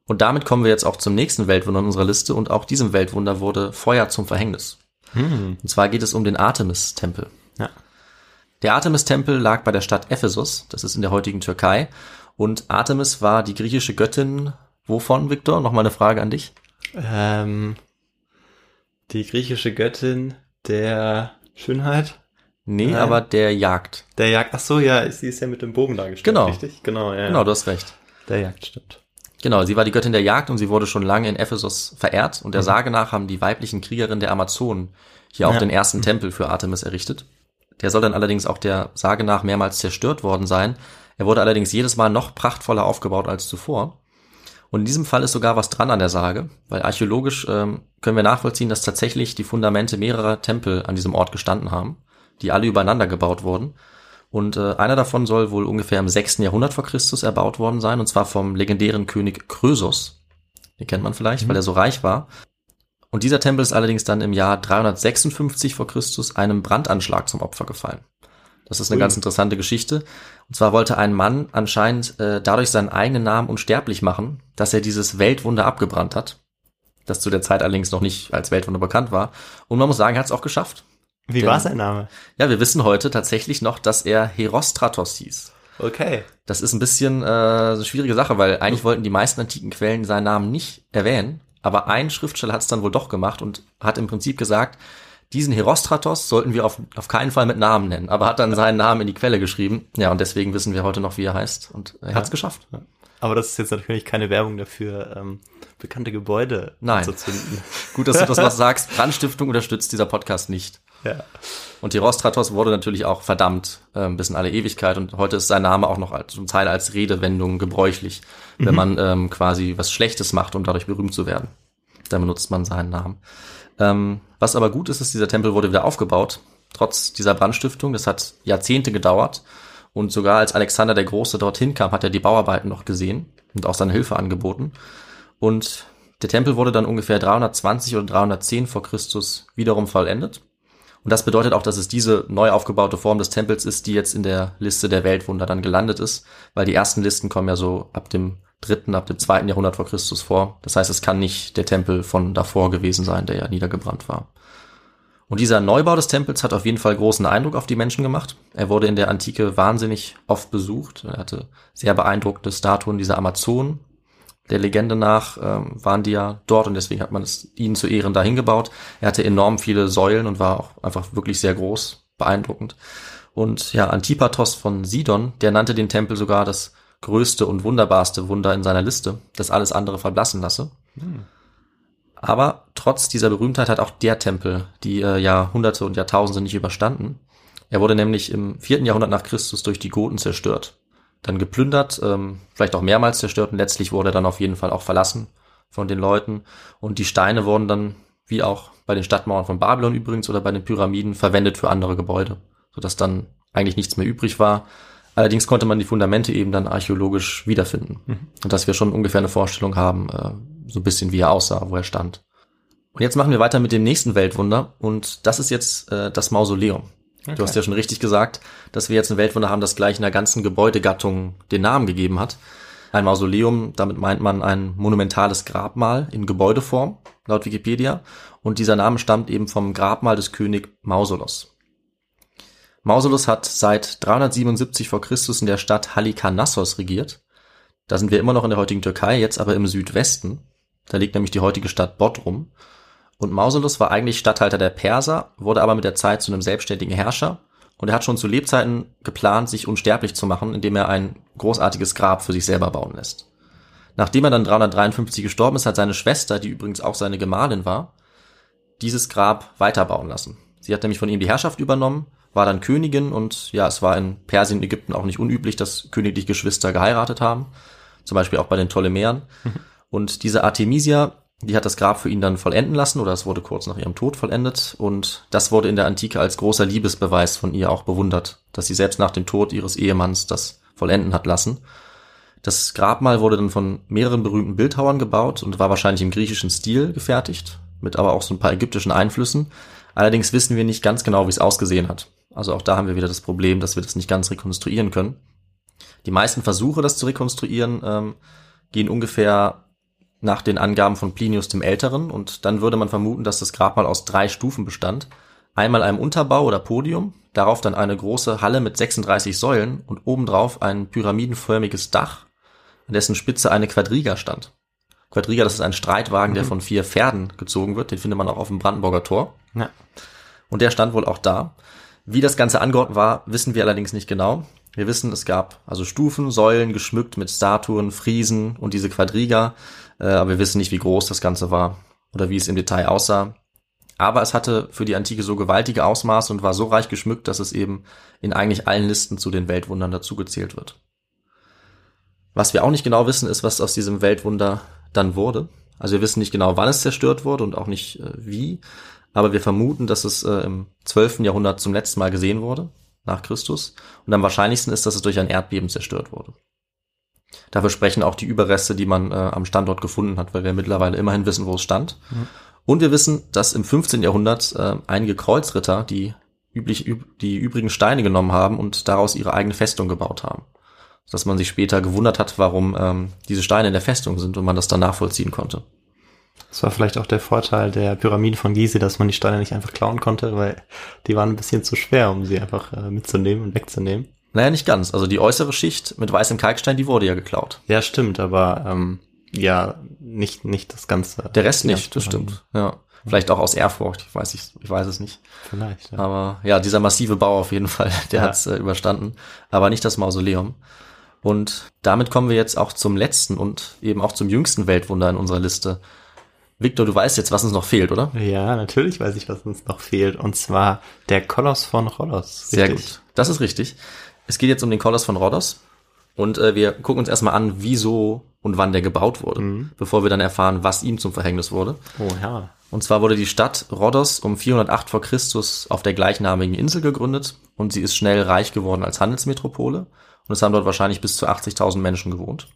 Und damit kommen wir jetzt auch zum nächsten Weltwunder in unserer Liste und auch diesem Weltwunder wurde Feuer zum Verhängnis. Hm. Und zwar geht es um den Artemis-Tempel. Ja. Der Artemis-Tempel lag bei der Stadt Ephesus, das ist in der heutigen Türkei. Und Artemis war die griechische Göttin wovon, Viktor? Nochmal eine Frage an dich. Ähm, die griechische Göttin der Schönheit, Nee, Nein. aber der Jagd. der Jagd. Ach so, ja, sie ist ja mit dem Bogen dargestellt, Genau. richtig? Genau, ja. Genau, du hast recht. Der Jagd stimmt. Genau, sie war die Göttin der Jagd und sie wurde schon lange in Ephesus verehrt. Und der Mhm. Sage nach haben die weiblichen Kriegerinnen der Amazonen hier auch Ja. den ersten Tempel für Artemis errichtet. Der soll dann allerdings auch der Sage nach mehrmals zerstört worden sein. Er wurde allerdings jedes Mal noch prachtvoller aufgebaut als zuvor. Und in diesem Fall ist sogar was dran an der Sage, weil archäologisch ähm, können wir nachvollziehen, dass tatsächlich die Fundamente mehrerer Tempel an diesem Ort gestanden haben, die alle übereinander gebaut wurden. Und äh, einer davon soll wohl ungefähr im 6. Jahrhundert vor Christus erbaut worden sein, und zwar vom legendären König Krösus. Den kennt man vielleicht, weil er so reich war. Und dieser Tempel ist allerdings dann im Jahr 356 vor Christus einem Brandanschlag zum Opfer gefallen. Das ist eine Ui. ganz interessante Geschichte. Und zwar wollte ein Mann anscheinend äh, dadurch seinen eigenen Namen unsterblich machen, dass er dieses Weltwunder abgebrannt hat, das zu der Zeit allerdings noch nicht als Weltwunder bekannt war. Und man muss sagen, er hat es auch geschafft. Wie Denn- war sein Name? Ja, wir wissen heute tatsächlich noch, dass er Herostratos hieß. Okay. Das ist ein bisschen äh, eine schwierige Sache, weil eigentlich wollten die meisten antiken Quellen seinen Namen nicht erwähnen, aber ein Schriftsteller hat es dann wohl doch gemacht und hat im Prinzip gesagt, diesen Herostratos sollten wir auf, auf keinen Fall mit Namen nennen, aber hat dann seinen Namen in die Quelle geschrieben. Ja, und deswegen wissen wir heute noch, wie er heißt und er hat es geschafft. Aber das ist jetzt natürlich keine Werbung dafür, ähm, bekannte Gebäude Nein. anzuzünden. [LAUGHS] Gut, dass du das noch sagst. Brandstiftung unterstützt dieser Podcast nicht. ja. Und Herostratos wurde natürlich auch verdammt ähm, bis in alle Ewigkeit und heute ist sein Name auch noch als, zum Teil als Redewendung gebräuchlich, wenn man ähm, quasi was Schlechtes macht, um dadurch berühmt zu werden. Dann benutzt man seinen Namen. Ähm, was aber gut ist, ist, dieser Tempel wurde wieder aufgebaut, trotz dieser Brandstiftung. Das hat Jahrzehnte gedauert. Und sogar als Alexander der Große dorthin kam, hat er die Bauarbeiten noch gesehen und auch seine Hilfe angeboten. Und Der Tempel wurde dann ungefähr 320 oder 310 vor Christus wiederum vollendet. Und das bedeutet auch, dass es diese neu aufgebaute Form des Tempels ist, die jetzt in der Liste der Weltwunder dann gelandet ist, weil die ersten Listen kommen ja so ab dem dritten, ab dem zweiten Jahrhundert vor Christus vor. Das heißt, es kann nicht der Tempel von davor gewesen sein, der ja niedergebrannt war. Und dieser Neubau des Tempels hat auf jeden Fall großen Eindruck auf die Menschen gemacht. Er wurde in der Antike wahnsinnig oft besucht. Er hatte sehr beeindruckende Statuen dieser Amazonen. Der Legende nach ähm, waren die ja dort und deswegen hat man es ihnen zu Ehren dahin gebaut. Er hatte enorm viele Säulen und war auch einfach wirklich sehr groß, beeindruckend. Und ja, Antipatos von Sidon, der nannte den Tempel sogar das größte und wunderbarste Wunder in seiner Liste, das alles andere verblassen lasse. Aber trotz dieser Berühmtheit hat auch der Tempel die äh, Jahrhunderte und Jahrtausende nicht überstanden. Er wurde nämlich im vierten Jahrhundert nach Christus durch die Goten zerstört. Dann geplündert, ähm, vielleicht auch mehrmals zerstört und letztlich wurde er dann auf jeden Fall auch verlassen von den Leuten. Und die Steine wurden dann, wie auch bei den Stadtmauern von Babylon übrigens oder bei den Pyramiden, verwendet für andere Gebäude, sodass dann eigentlich nichts mehr übrig war. Allerdings konnte man die Fundamente eben dann archäologisch wiederfinden. Und dass wir schon ungefähr eine Vorstellung haben, äh, so ein bisschen wie er aussah, wo er stand. Und jetzt machen wir weiter mit dem nächsten Weltwunder und das ist jetzt äh, das Mausoleum. Du hast ja schon richtig gesagt, dass wir jetzt ein Weltwunder haben, das gleich einer ganzen Gebäudegattung den Namen gegeben hat. Ein Mausoleum, damit meint man ein monumentales Grabmal in Gebäudeform, laut Wikipedia. Und dieser Name stammt eben vom Grabmal des König Mausolos. Mausolus hat seit 377 vor Christus in der Stadt Halikarnassos regiert. Da sind wir immer noch in der heutigen Türkei, jetzt aber im Südwesten. Da liegt nämlich die heutige Stadt Bodrum. Und Mausolus war eigentlich Statthalter der Perser, wurde aber mit der Zeit zu einem selbstständigen Herrscher. Und er hat schon zu Lebzeiten geplant, sich unsterblich zu machen, indem er ein großartiges Grab für sich selber bauen lässt. Nachdem er dann 353 gestorben ist, hat seine Schwester, die übrigens auch seine Gemahlin war, dieses Grab weiterbauen lassen. Sie hat nämlich von ihm die Herrschaft übernommen, war dann Königin und ja, es war in Persien und Ägypten auch nicht unüblich, dass königliche Geschwister geheiratet haben. Zum Beispiel auch bei den Ptolemäern. Und diese Artemisia, die hat das Grab für ihn dann vollenden lassen oder es wurde kurz nach ihrem Tod vollendet und das wurde in der Antike als großer Liebesbeweis von ihr auch bewundert, dass sie selbst nach dem Tod ihres Ehemanns das vollenden hat lassen. Das Grabmal wurde dann von mehreren berühmten Bildhauern gebaut und war wahrscheinlich im griechischen Stil gefertigt, mit aber auch so ein paar ägyptischen Einflüssen. Allerdings wissen wir nicht ganz genau, wie es ausgesehen hat. Also auch da haben wir wieder das Problem, dass wir das nicht ganz rekonstruieren können. Die meisten Versuche, das zu rekonstruieren, ähm, gehen ungefähr nach den Angaben von Plinius dem Älteren und dann würde man vermuten, dass das Grabmal aus drei Stufen bestand. Einmal einem Unterbau oder Podium, darauf dann eine große Halle mit 36 Säulen und obendrauf ein pyramidenförmiges Dach, an dessen Spitze eine Quadriga stand. Quadriga, das ist ein Streitwagen, der von vier Pferden gezogen wird, den findet man auch auf dem Brandenburger Tor. Ja. Und der stand wohl auch da. Wie das Ganze angeordnet war, wissen wir allerdings nicht genau. Wir wissen, es gab also Stufen, Säulen geschmückt mit Statuen, Friesen und diese Quadriga, äh, aber wir wissen nicht, wie groß das Ganze war oder wie es im Detail aussah. Aber es hatte für die Antike so gewaltige Ausmaße und war so reich geschmückt, dass es eben in eigentlich allen Listen zu den Weltwundern dazugezählt wird. Was wir auch nicht genau wissen, ist, was aus diesem Weltwunder dann wurde. Also wir wissen nicht genau, wann es zerstört wurde und auch nicht äh, wie, aber wir vermuten, dass es äh, im 12. Jahrhundert zum letzten Mal gesehen wurde, nach Christus. Und am wahrscheinlichsten ist, dass es durch ein Erdbeben zerstört wurde. Dafür sprechen auch die Überreste, die man äh, am Standort gefunden hat, weil wir mittlerweile immerhin wissen, wo es stand. Und wir wissen, dass im 15. Jahrhundert äh, einige Kreuzritter die, üblich, üb, die übrigen Steine genommen haben und daraus ihre eigene Festung gebaut haben. Dass man sich später gewundert hat, warum ähm, diese Steine in der Festung sind und man das dann nachvollziehen konnte. Das war vielleicht auch der Vorteil der Pyramiden von Gizeh, dass man die Steine nicht einfach klauen konnte, weil die waren ein bisschen zu schwer, um sie einfach äh, mitzunehmen und wegzunehmen. Naja, nicht ganz. Also die äußere Schicht mit weißem Kalkstein, die wurde ja geklaut. Ja, stimmt, aber ähm, ja, nicht, nicht das Ganze. Der Rest nicht, das stimmt. Ja. Vielleicht auch aus Ehrfurcht, ich weiß, ich, ich weiß es nicht. Vielleicht, ja. Aber ja, dieser massive Bau auf jeden [LAUGHS] Fall, der Ja. hat's äh, überstanden. Aber nicht das Mausoleum. Und damit kommen wir jetzt auch zum letzten und eben auch zum jüngsten Weltwunder in unserer Liste. Victor, du weißt jetzt, was uns noch fehlt, oder? Ja, natürlich weiß ich, was uns noch fehlt. Und zwar der Koloss von Rhodos. Sehr gut. Das ist richtig. Es geht jetzt um den Koloss von Rhodos. Und äh, wir gucken uns erstmal an, wieso und wann der gebaut wurde, bevor wir dann erfahren, was ihm zum Verhängnis wurde. Oh ja. Und zwar wurde die Stadt Rhodos um 408 vor Christus auf der gleichnamigen Insel gegründet und sie ist schnell reich geworden als Handelsmetropole und es haben dort wahrscheinlich bis zu 80.000 Menschen gewohnt.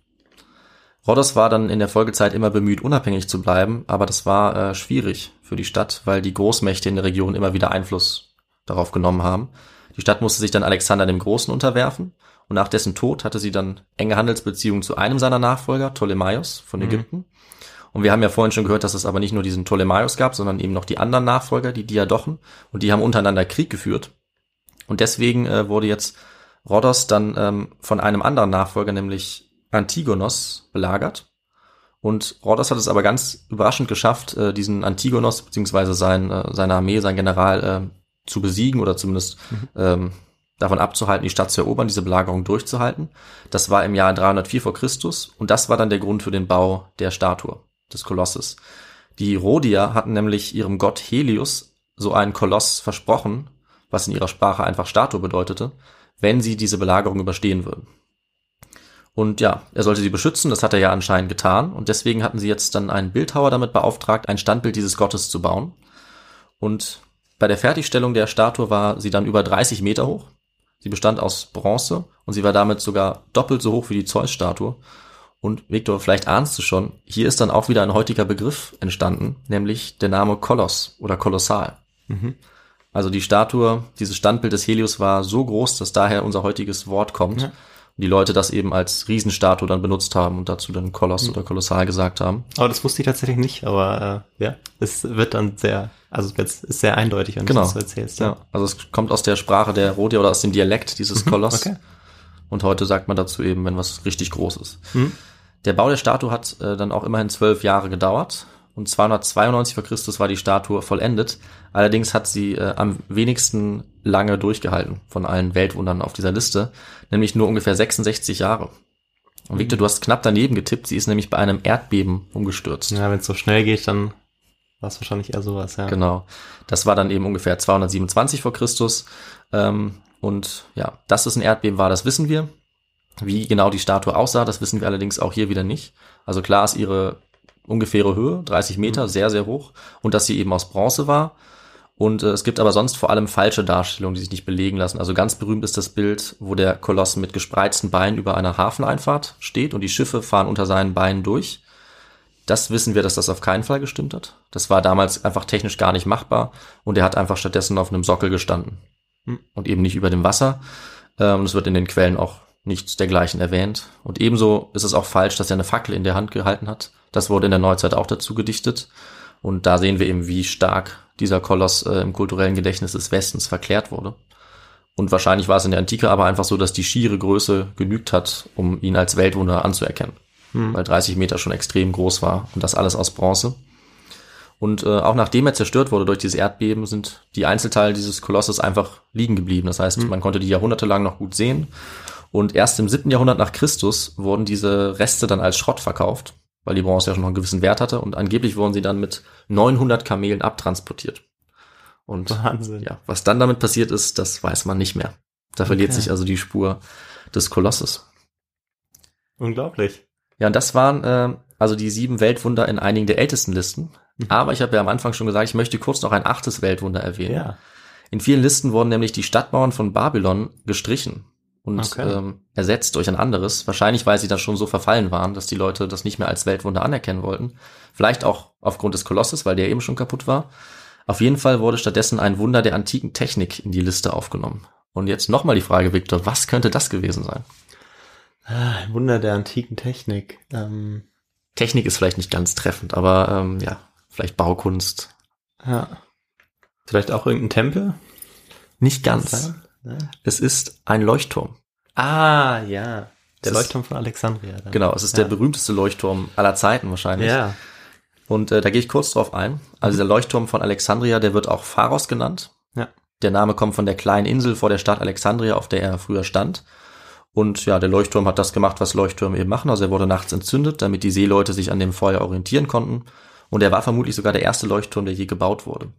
Rhodos war dann in der Folgezeit immer bemüht, unabhängig zu bleiben, aber das war äh, schwierig für die Stadt, weil die Großmächte in der Region immer wieder Einfluss darauf genommen haben. Die Stadt musste sich dann Alexander dem Großen unterwerfen und nach dessen Tod hatte sie dann enge Handelsbeziehungen zu einem seiner Nachfolger, Ptolemaios von Ägypten. Und wir haben ja vorhin schon gehört, dass es aber nicht nur diesen Ptolemaios gab, sondern eben noch die anderen Nachfolger, die Diadochen, und die haben untereinander Krieg geführt. Und deswegen äh, wurde jetzt Rhodos dann ähm, von einem anderen Nachfolger, nämlich Antigonos, belagert. Und Rhodos hat es aber ganz überraschend geschafft, äh, diesen Antigonos beziehungsweise sein, äh, seine Armee, sein General äh, zu besiegen oder zumindest ähm, davon abzuhalten, die Stadt zu erobern, diese Belagerung durchzuhalten. Das war im Jahr 304 vor Christus und das war dann der Grund für den Bau der Statue des Kolosses. Die Rhodier hatten nämlich ihrem Gott Helios so einen Koloss versprochen, was in ihrer Sprache einfach Statue bedeutete, wenn sie diese Belagerung überstehen würden. Und ja, er sollte sie beschützen, das hat er ja anscheinend getan. Und deswegen hatten sie jetzt dann einen Bildhauer damit beauftragt, ein Standbild dieses Gottes zu bauen. Und bei der Fertigstellung der Statue war sie dann über 30 Meter hoch. Sie bestand aus Bronze und sie war damit sogar doppelt so hoch wie die Zeus-Statue. Und Victor, vielleicht ahnst du schon, hier ist dann auch wieder ein heutiger Begriff entstanden, nämlich der Name Koloss oder Kolossal. Also die Statue, dieses Standbild des Helios war so groß, dass daher unser heutiges Wort kommt. Ja. Und die Leute das eben als Riesenstatue dann benutzt haben und dazu dann Koloss oder Kolossal gesagt haben. Aber das wusste ich tatsächlich nicht, aber äh, ja, es wird dann sehr, also es ist sehr eindeutig, wenn Genau. du das so erzählst. Ja, also es kommt aus der Sprache der Rhodier oder aus dem Dialekt dieses Koloss. okay. Und heute sagt man dazu eben, wenn was richtig groß ist. Mhm. Der Bau der Statue hat äh, dann auch immerhin zwölf Jahre gedauert. Und 292 vor Christus war die Statue vollendet. Allerdings hat sie äh, am wenigsten lange durchgehalten von allen Weltwundern auf dieser Liste, nämlich nur ungefähr 66 Jahre. Und Victor, du hast knapp daneben getippt. Sie ist nämlich bei einem Erdbeben umgestürzt. Ja, wenn es so schnell geht, dann war es wahrscheinlich eher sowas, ja. Genau. Das war dann eben ungefähr 227 vor Christus. Ähm, und ja, dass es ein Erdbeben war, das wissen wir. Wie genau die Statue aussah, das wissen wir allerdings auch hier wieder nicht. Also klar ist ihre ungefähre Höhe, 30 Meter, sehr, sehr hoch. Und dass sie eben aus Bronze war. Und äh, es gibt aber sonst vor allem falsche Darstellungen, die sich nicht belegen lassen. Also ganz berühmt ist das Bild, wo der Koloss mit gespreizten Beinen über einer Hafeneinfahrt steht und die Schiffe fahren unter seinen Beinen durch. Das wissen wir, dass das auf keinen Fall gestimmt hat. Das war damals einfach technisch gar nicht machbar und er hat einfach stattdessen auf einem Sockel gestanden Hm. und eben nicht über dem Wasser. Ähm, Es wird in den Quellen auch nichts dergleichen erwähnt. Und ebenso ist es auch falsch, dass er eine Fackel in der Hand gehalten hat. Das wurde in der Neuzeit auch dazu gedichtet. Und da sehen wir eben, wie stark dieser Koloss äh, im kulturellen Gedächtnis des Westens verklärt wurde. Und wahrscheinlich war es in der Antike aber einfach so, dass die schiere Größe genügt hat, um ihn als Weltwunder anzuerkennen. Weil 30 Meter schon extrem groß war und das alles aus Bronze. Und äh, auch nachdem er zerstört wurde durch dieses Erdbeben, sind die Einzelteile dieses Kolosses einfach liegen geblieben. Das heißt, man konnte die jahrhundertelang noch gut sehen. Und erst im siebten Jahrhundert nach Christus wurden diese Reste dann als Schrott verkauft, weil die Bronze ja schon noch einen gewissen Wert hatte. Und angeblich wurden sie dann mit 900 Kamelen abtransportiert. Und Wahnsinn. ja, was dann damit passiert ist, das weiß man nicht mehr. Da verliert Okay. sich also die Spur des Kolosses. Unglaublich. Ja, und das waren äh, also die sieben Weltwunder in einigen der ältesten Listen. Aber ich habe ja am Anfang schon gesagt, ich möchte kurz noch ein achtes Weltwunder erwähnen. Ja. In vielen Listen wurden nämlich die Stadtmauern von Babylon gestrichen und Okay. ähm, ersetzt durch ein anderes. Wahrscheinlich, weil sie dann schon so verfallen waren, dass die Leute das nicht mehr als Weltwunder anerkennen wollten. Vielleicht auch aufgrund des Kolosses, weil der eben schon kaputt war. Auf jeden Fall wurde stattdessen ein Wunder der antiken Technik in die Liste aufgenommen. Und jetzt nochmal die Frage, Victor, was könnte das gewesen sein? Ah, ein Wunder der antiken Technik. Ähm, Technik ist vielleicht nicht ganz treffend, aber ähm, ja, vielleicht Baukunst. ja. Vielleicht auch irgendein Tempel? Nicht ganz. Ne? Es ist ein Leuchtturm. Ah, ja. Der ist- Leuchtturm von Alexandria. Dann. Genau, es ist ja. der berühmteste Leuchtturm aller Zeiten wahrscheinlich. Ja. Und äh, da gehe ich kurz drauf ein. Also der Leuchtturm von Alexandria, der wird auch Pharos genannt. Ja. Der Name kommt von der kleinen Insel vor der Stadt Alexandria, auf der er früher stand. Und ja, der Leuchtturm hat das gemacht, was Leuchttürme eben machen. Also er wurde nachts entzündet, damit die Seeleute sich an dem Feuer orientieren konnten. Und er war vermutlich sogar der erste Leuchtturm, der je gebaut wurde.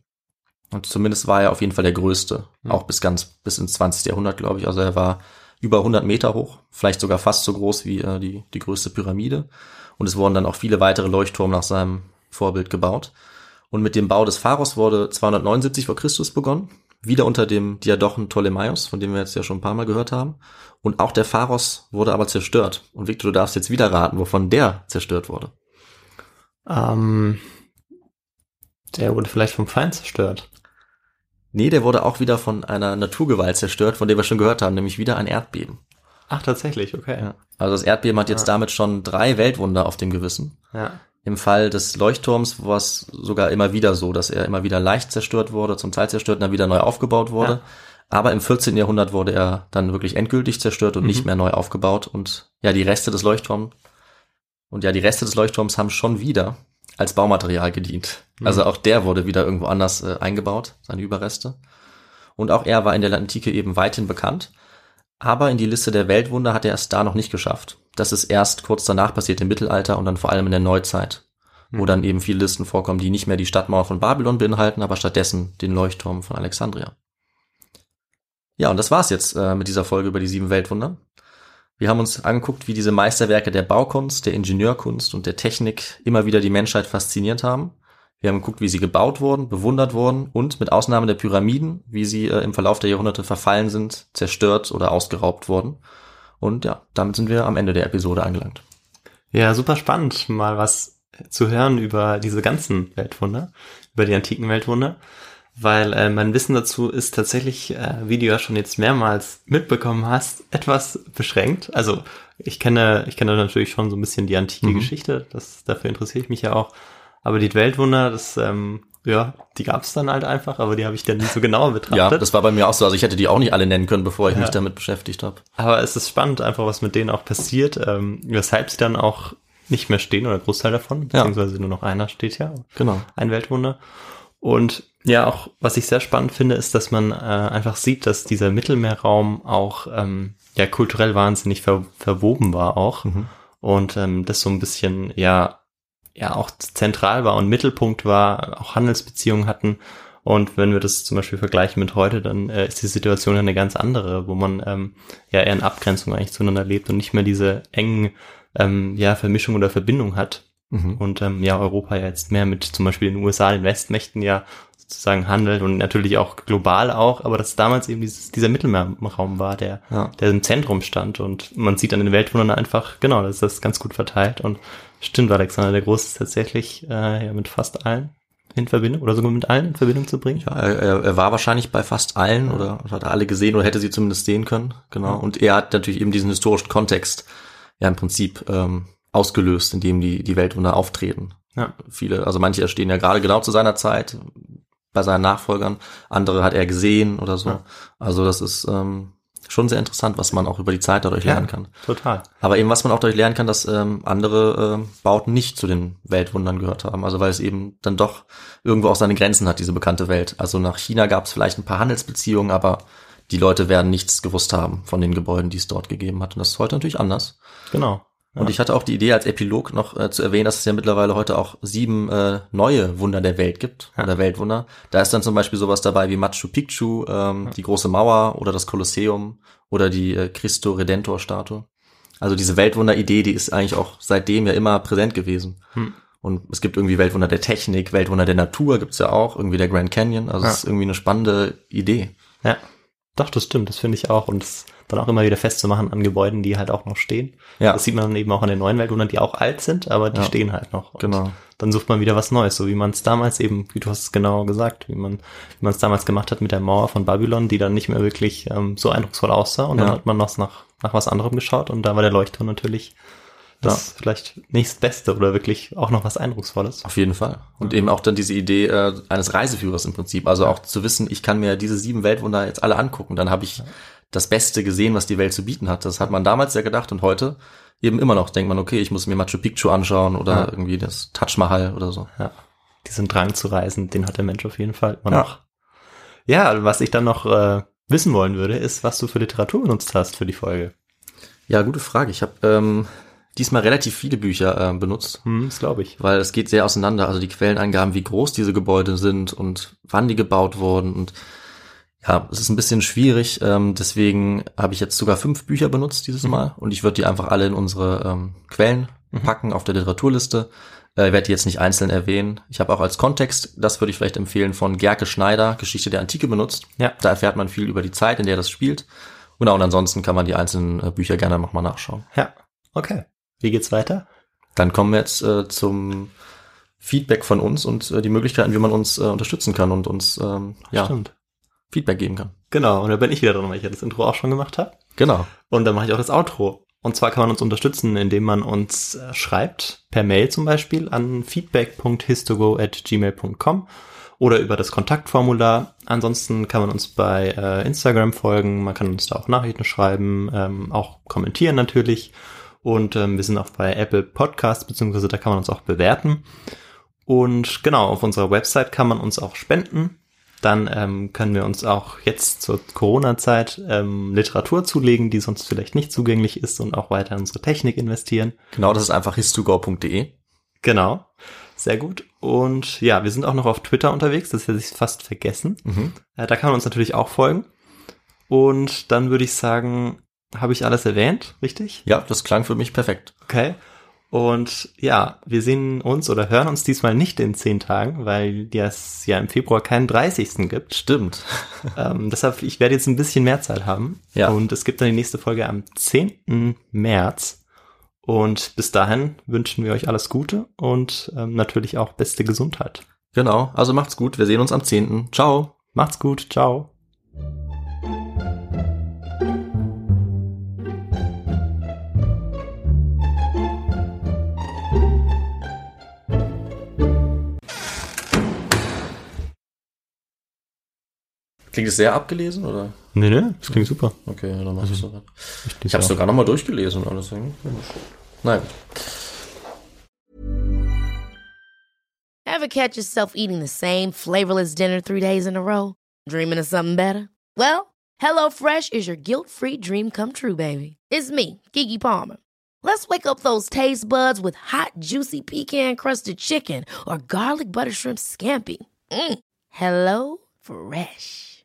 Und zumindest war er auf jeden Fall der größte. Auch bis ganz, bis ins 20. Jahrhundert, glaube ich. Also er war über 100 Meter hoch. Vielleicht sogar fast so groß wie äh, die, die größte Pyramide. Und es wurden dann auch viele weitere Leuchtturme nach seinem Vorbild gebaut. Und mit dem Bau des Pharos wurde 279 vor Christus begonnen. wieder unter dem Diadochen Ptolemaios, von dem wir jetzt ja schon ein paar Mal gehört haben. Und auch der Pharos wurde aber zerstört. Und Victor, du darfst jetzt wieder raten, wovon der zerstört wurde. Ähm, der wurde vielleicht vom Feind zerstört. Nee, der wurde auch wieder von einer Naturgewalt zerstört, von der wir schon gehört haben, nämlich wieder ein Erdbeben. Ach, tatsächlich, okay. Ja. Also das Erdbeben hat jetzt Ah. damit schon drei Weltwunder auf dem Gewissen. Ja. Im Fall des Leuchtturms war es sogar immer wieder so, dass er immer wieder leicht zerstört wurde, zum Teil zerstört und dann wieder neu aufgebaut wurde. Ja. Aber im 14. Jahrhundert wurde er dann wirklich endgültig zerstört und Mhm. nicht mehr neu aufgebaut. Und ja, die Reste des Leuchtturms und ja, die Reste des Leuchtturms haben schon wieder als Baumaterial gedient. Mhm. Also auch der wurde wieder irgendwo anders äh, eingebaut, seine Überreste. Und auch er war in der Antike eben weithin bekannt. Aber in die Liste der Weltwunder hat er es da noch nicht geschafft. Das ist erst kurz danach passiert im Mittelalter und dann vor allem in der Neuzeit, wo Mhm. dann eben viele Listen vorkommen, die nicht mehr die Stadtmauer von Babylon beinhalten, aber stattdessen den Leuchtturm von Alexandria. Ja, und das war's jetzt äh, mit dieser Folge über die sieben Weltwunder. Wir haben uns angeguckt, wie diese Meisterwerke der Baukunst, der Ingenieurkunst und der Technik immer wieder die Menschheit fasziniert haben. Wir haben geguckt, wie sie gebaut wurden, bewundert wurden und mit Ausnahme der Pyramiden, wie sie äh, im Verlauf der Jahrhunderte verfallen sind, zerstört oder ausgeraubt wurden. Und ja, damit sind wir am Ende der Episode angelangt. Ja, super spannend, mal was zu hören über diese ganzen Weltwunder, über die antiken Weltwunder, weil äh, mein Wissen dazu ist tatsächlich, äh, wie du ja schon jetzt mehrmals mitbekommen hast, etwas beschränkt. Also ich kenne, ich kenne natürlich schon so ein bisschen die antike Mhm. Geschichte, das, dafür interessiere ich mich ja auch. Aber die Weltwunder, das, ähm, ja, die gab es dann halt einfach, aber die habe ich dann nicht so [LAUGHS] genauer betrachtet. Ja, das war bei mir auch so. Also ich hätte die auch nicht alle nennen können, bevor ich Ja. mich damit beschäftigt habe. Aber es ist spannend, einfach was mit denen auch passiert, ähm, weshalb sie dann auch nicht mehr stehen oder Großteil davon, Ja. beziehungsweise nur noch einer steht ja, Genau. ein Weltwunder. Und ja, auch was ich sehr spannend finde, ist, dass man äh, einfach sieht, dass dieser Mittelmeerraum auch ähm, ja kulturell wahnsinnig ver verwoben war auch Mhm. und ähm, das so ein bisschen ja ja auch zentral war und Mittelpunkt war, auch Handelsbeziehungen hatten. Und wenn wir das zum Beispiel vergleichen mit heute, dann äh, ist die Situation eine ganz andere, wo man ähm, ja eher in Abgrenzung eigentlich zueinander lebt und nicht mehr diese engen ähm, ja, Vermischung oder Verbindung hat. Mhm. Und ähm, ja, Europa ja jetzt mehr mit zum Beispiel den USA, den Westmächten ja sozusagen handelt und natürlich auch global auch, aber dass damals eben dieses, dieser Mittelmeerraum war, der, Ja. der im Zentrum stand und man sieht an den Weltwundern einfach, genau, das ist das ganz gut verteilt und stimmt, Alexander der Große ist tatsächlich äh, ja mit fast allen in Verbindung oder sogar mit allen in Verbindung zu bringen. Ja, er, er- er war wahrscheinlich bei fast allen oder hat alle gesehen oder hätte sie zumindest sehen können. Genau. Und er hat natürlich eben diesen historischen Kontext ja im Prinzip ähm, ausgelöst, in dem die, die Weltwunder auftreten. Ja. Viele, also manche erstehen ja gerade genau zu seiner Zeit bei seinen Nachfolgern, andere hat er gesehen oder so. Ja. Also das ist ähm, schon sehr interessant, was man auch über die Zeit dadurch Ja. lernen kann. Total. Aber eben, was man auch dadurch lernen kann, dass ähm, andere ähm, Bauten nicht zu den Weltwundern gehört haben. Also weil es eben dann doch irgendwo auch seine Grenzen hat, diese bekannte Welt. Also nach China gab es vielleicht ein paar Handelsbeziehungen, aber die Leute werden nichts gewusst haben von den Gebäuden, die es dort gegeben hat. Und das ist heute natürlich anders. Genau. Ja. Und ich hatte auch die Idee, als Epilog noch äh, zu erwähnen, dass es ja mittlerweile heute auch sieben äh, neue Wunder der Welt gibt, Ja. oder Weltwunder. Da ist dann zum Beispiel sowas dabei wie Machu Picchu, ähm, die große Mauer oder das Kolosseum oder die äh, Christo Redentor Statue. Also diese Weltwunder-Idee, die ist eigentlich auch seitdem ja immer präsent gewesen. Hm. Und es gibt irgendwie Weltwunder der Technik, Weltwunder der Natur gibt's ja auch, irgendwie der Grand Canyon. Also Ja. es ist irgendwie eine spannende Idee. Ja, doch, das stimmt, das finde ich auch. Und es dann auch immer wieder festzumachen an Gebäuden, die halt auch noch stehen. Ja. Das sieht man dann eben auch an den neuen Weltwundern, die auch alt sind, aber die Ja. stehen halt noch. Und Genau. Dann sucht man wieder was Neues, so wie man es damals eben, wie du hast es genau gesagt, wie man wie man es damals gemacht hat mit der Mauer von Babylon, die dann nicht mehr wirklich ähm, so eindrucksvoll aussah. Und dann Ja. hat man noch nach, nach was anderem geschaut und da war der Leuchtturm natürlich das vielleicht nächstbeste oder wirklich auch noch was Eindrucksvolles. Auf jeden Fall. Und eben auch dann diese Idee äh, eines Reiseführers im Prinzip. Also auch zu wissen, ich kann mir diese sieben Weltwunder jetzt alle angucken. Dann habe ich das Beste gesehen, was die Welt zu bieten hat. Das hat man damals ja gedacht und heute eben immer noch denkt man, okay, ich muss mir Machu Picchu anschauen oder Ja. irgendwie das Taj Mahal oder so. Ja. Diesen Drang zu reisen, den hat der Mensch auf jeden Fall immer Ja. noch. Ja, was ich dann noch äh, wissen wollen würde, ist, was du für Literatur benutzt hast für die Folge. Ja, gute Frage. Ich habe ähm, diesmal relativ viele Bücher äh, benutzt. Hm, das glaube ich. weil es geht sehr auseinander. Also die Quellenangaben, wie groß diese Gebäude sind und wann die gebaut wurden und ja, es ist ein bisschen schwierig. Ähm, deswegen habe ich jetzt sogar fünf Bücher benutzt dieses Mal und ich würde die einfach alle in unsere ähm, Quellen packen auf der Literaturliste. Äh, Ich werde die jetzt nicht einzeln erwähnen. Ich habe auch als Kontext, das würde ich vielleicht empfehlen, von Gerke Schneider, Geschichte der Antike benutzt. Ja. Da erfährt man viel über die Zeit, in der das spielt. Genau, und ansonsten kann man die einzelnen äh, Bücher gerne nochmal nachschauen. Ja. Okay. Wie geht's weiter? Dann kommen wir jetzt äh, zum Feedback von uns und äh, die Möglichkeiten, wie man uns äh, unterstützen kann und uns ähm, ja, Stimmt. Feedback geben kann. Genau. Und da bin ich wieder dran, weil ich ja das Intro auch schon gemacht habe. Genau. Und dann mache ich auch das Outro. Und zwar kann man uns unterstützen, indem man uns äh, schreibt, per Mail zum Beispiel an feedback.histogo.gmail.com oder über das Kontaktformular. Ansonsten kann man uns bei äh, Instagram folgen, man kann uns da auch Nachrichten schreiben, ähm, auch kommentieren natürlich. Und ähm, wir sind auch bei Apple Podcasts, beziehungsweise da kann man uns auch bewerten. Und genau, auf unserer Website kann man uns auch spenden. Dann ähm, können wir uns auch jetzt zur Corona-Zeit ähm, Literatur zulegen, die sonst vielleicht nicht zugänglich ist und auch weiter in unsere Technik investieren. Genau, das ist einfach his2go.de. Genau, sehr gut. Und ja, wir sind auch noch auf Twitter unterwegs, das hätte ich fast vergessen. Mhm. Äh, da kann man uns natürlich auch folgen. Und dann würde ich sagen, habe ich alles erwähnt, richtig? Ja, das klang für mich perfekt. Okay. Und ja, wir sehen uns oder hören uns diesmal nicht in zehn Tagen, weil es ja im Februar keinen 30. gibt. Stimmt. [LAUGHS] Ähm, deshalb, ich werde jetzt ein bisschen mehr Zeit haben. Ja. Und es gibt dann die nächste Folge am 10. März. Und bis dahin wünschen wir euch alles Gute und ähm, natürlich auch beste Gesundheit. Genau, also macht's gut. Wir sehen uns am 10. Ciao. Macht's gut. Ciao. Klingt es sehr abgelesen, oder? Nee, nee, das klingt super. Okay, dann mach ich so. Ich, Ich habe sogar nochmal durchgelesen und alles. Nein. Ever catch yourself eating the same flavorless dinner three days in a row? Dreaming of something better? Well, HelloFresh is your guilt-free dream come true, baby. It's me, Kiki Palmer. Let's wake up those taste buds with hot, juicy pecan-crusted chicken or garlic butter shrimp scampi. Mm. Hello Fresh.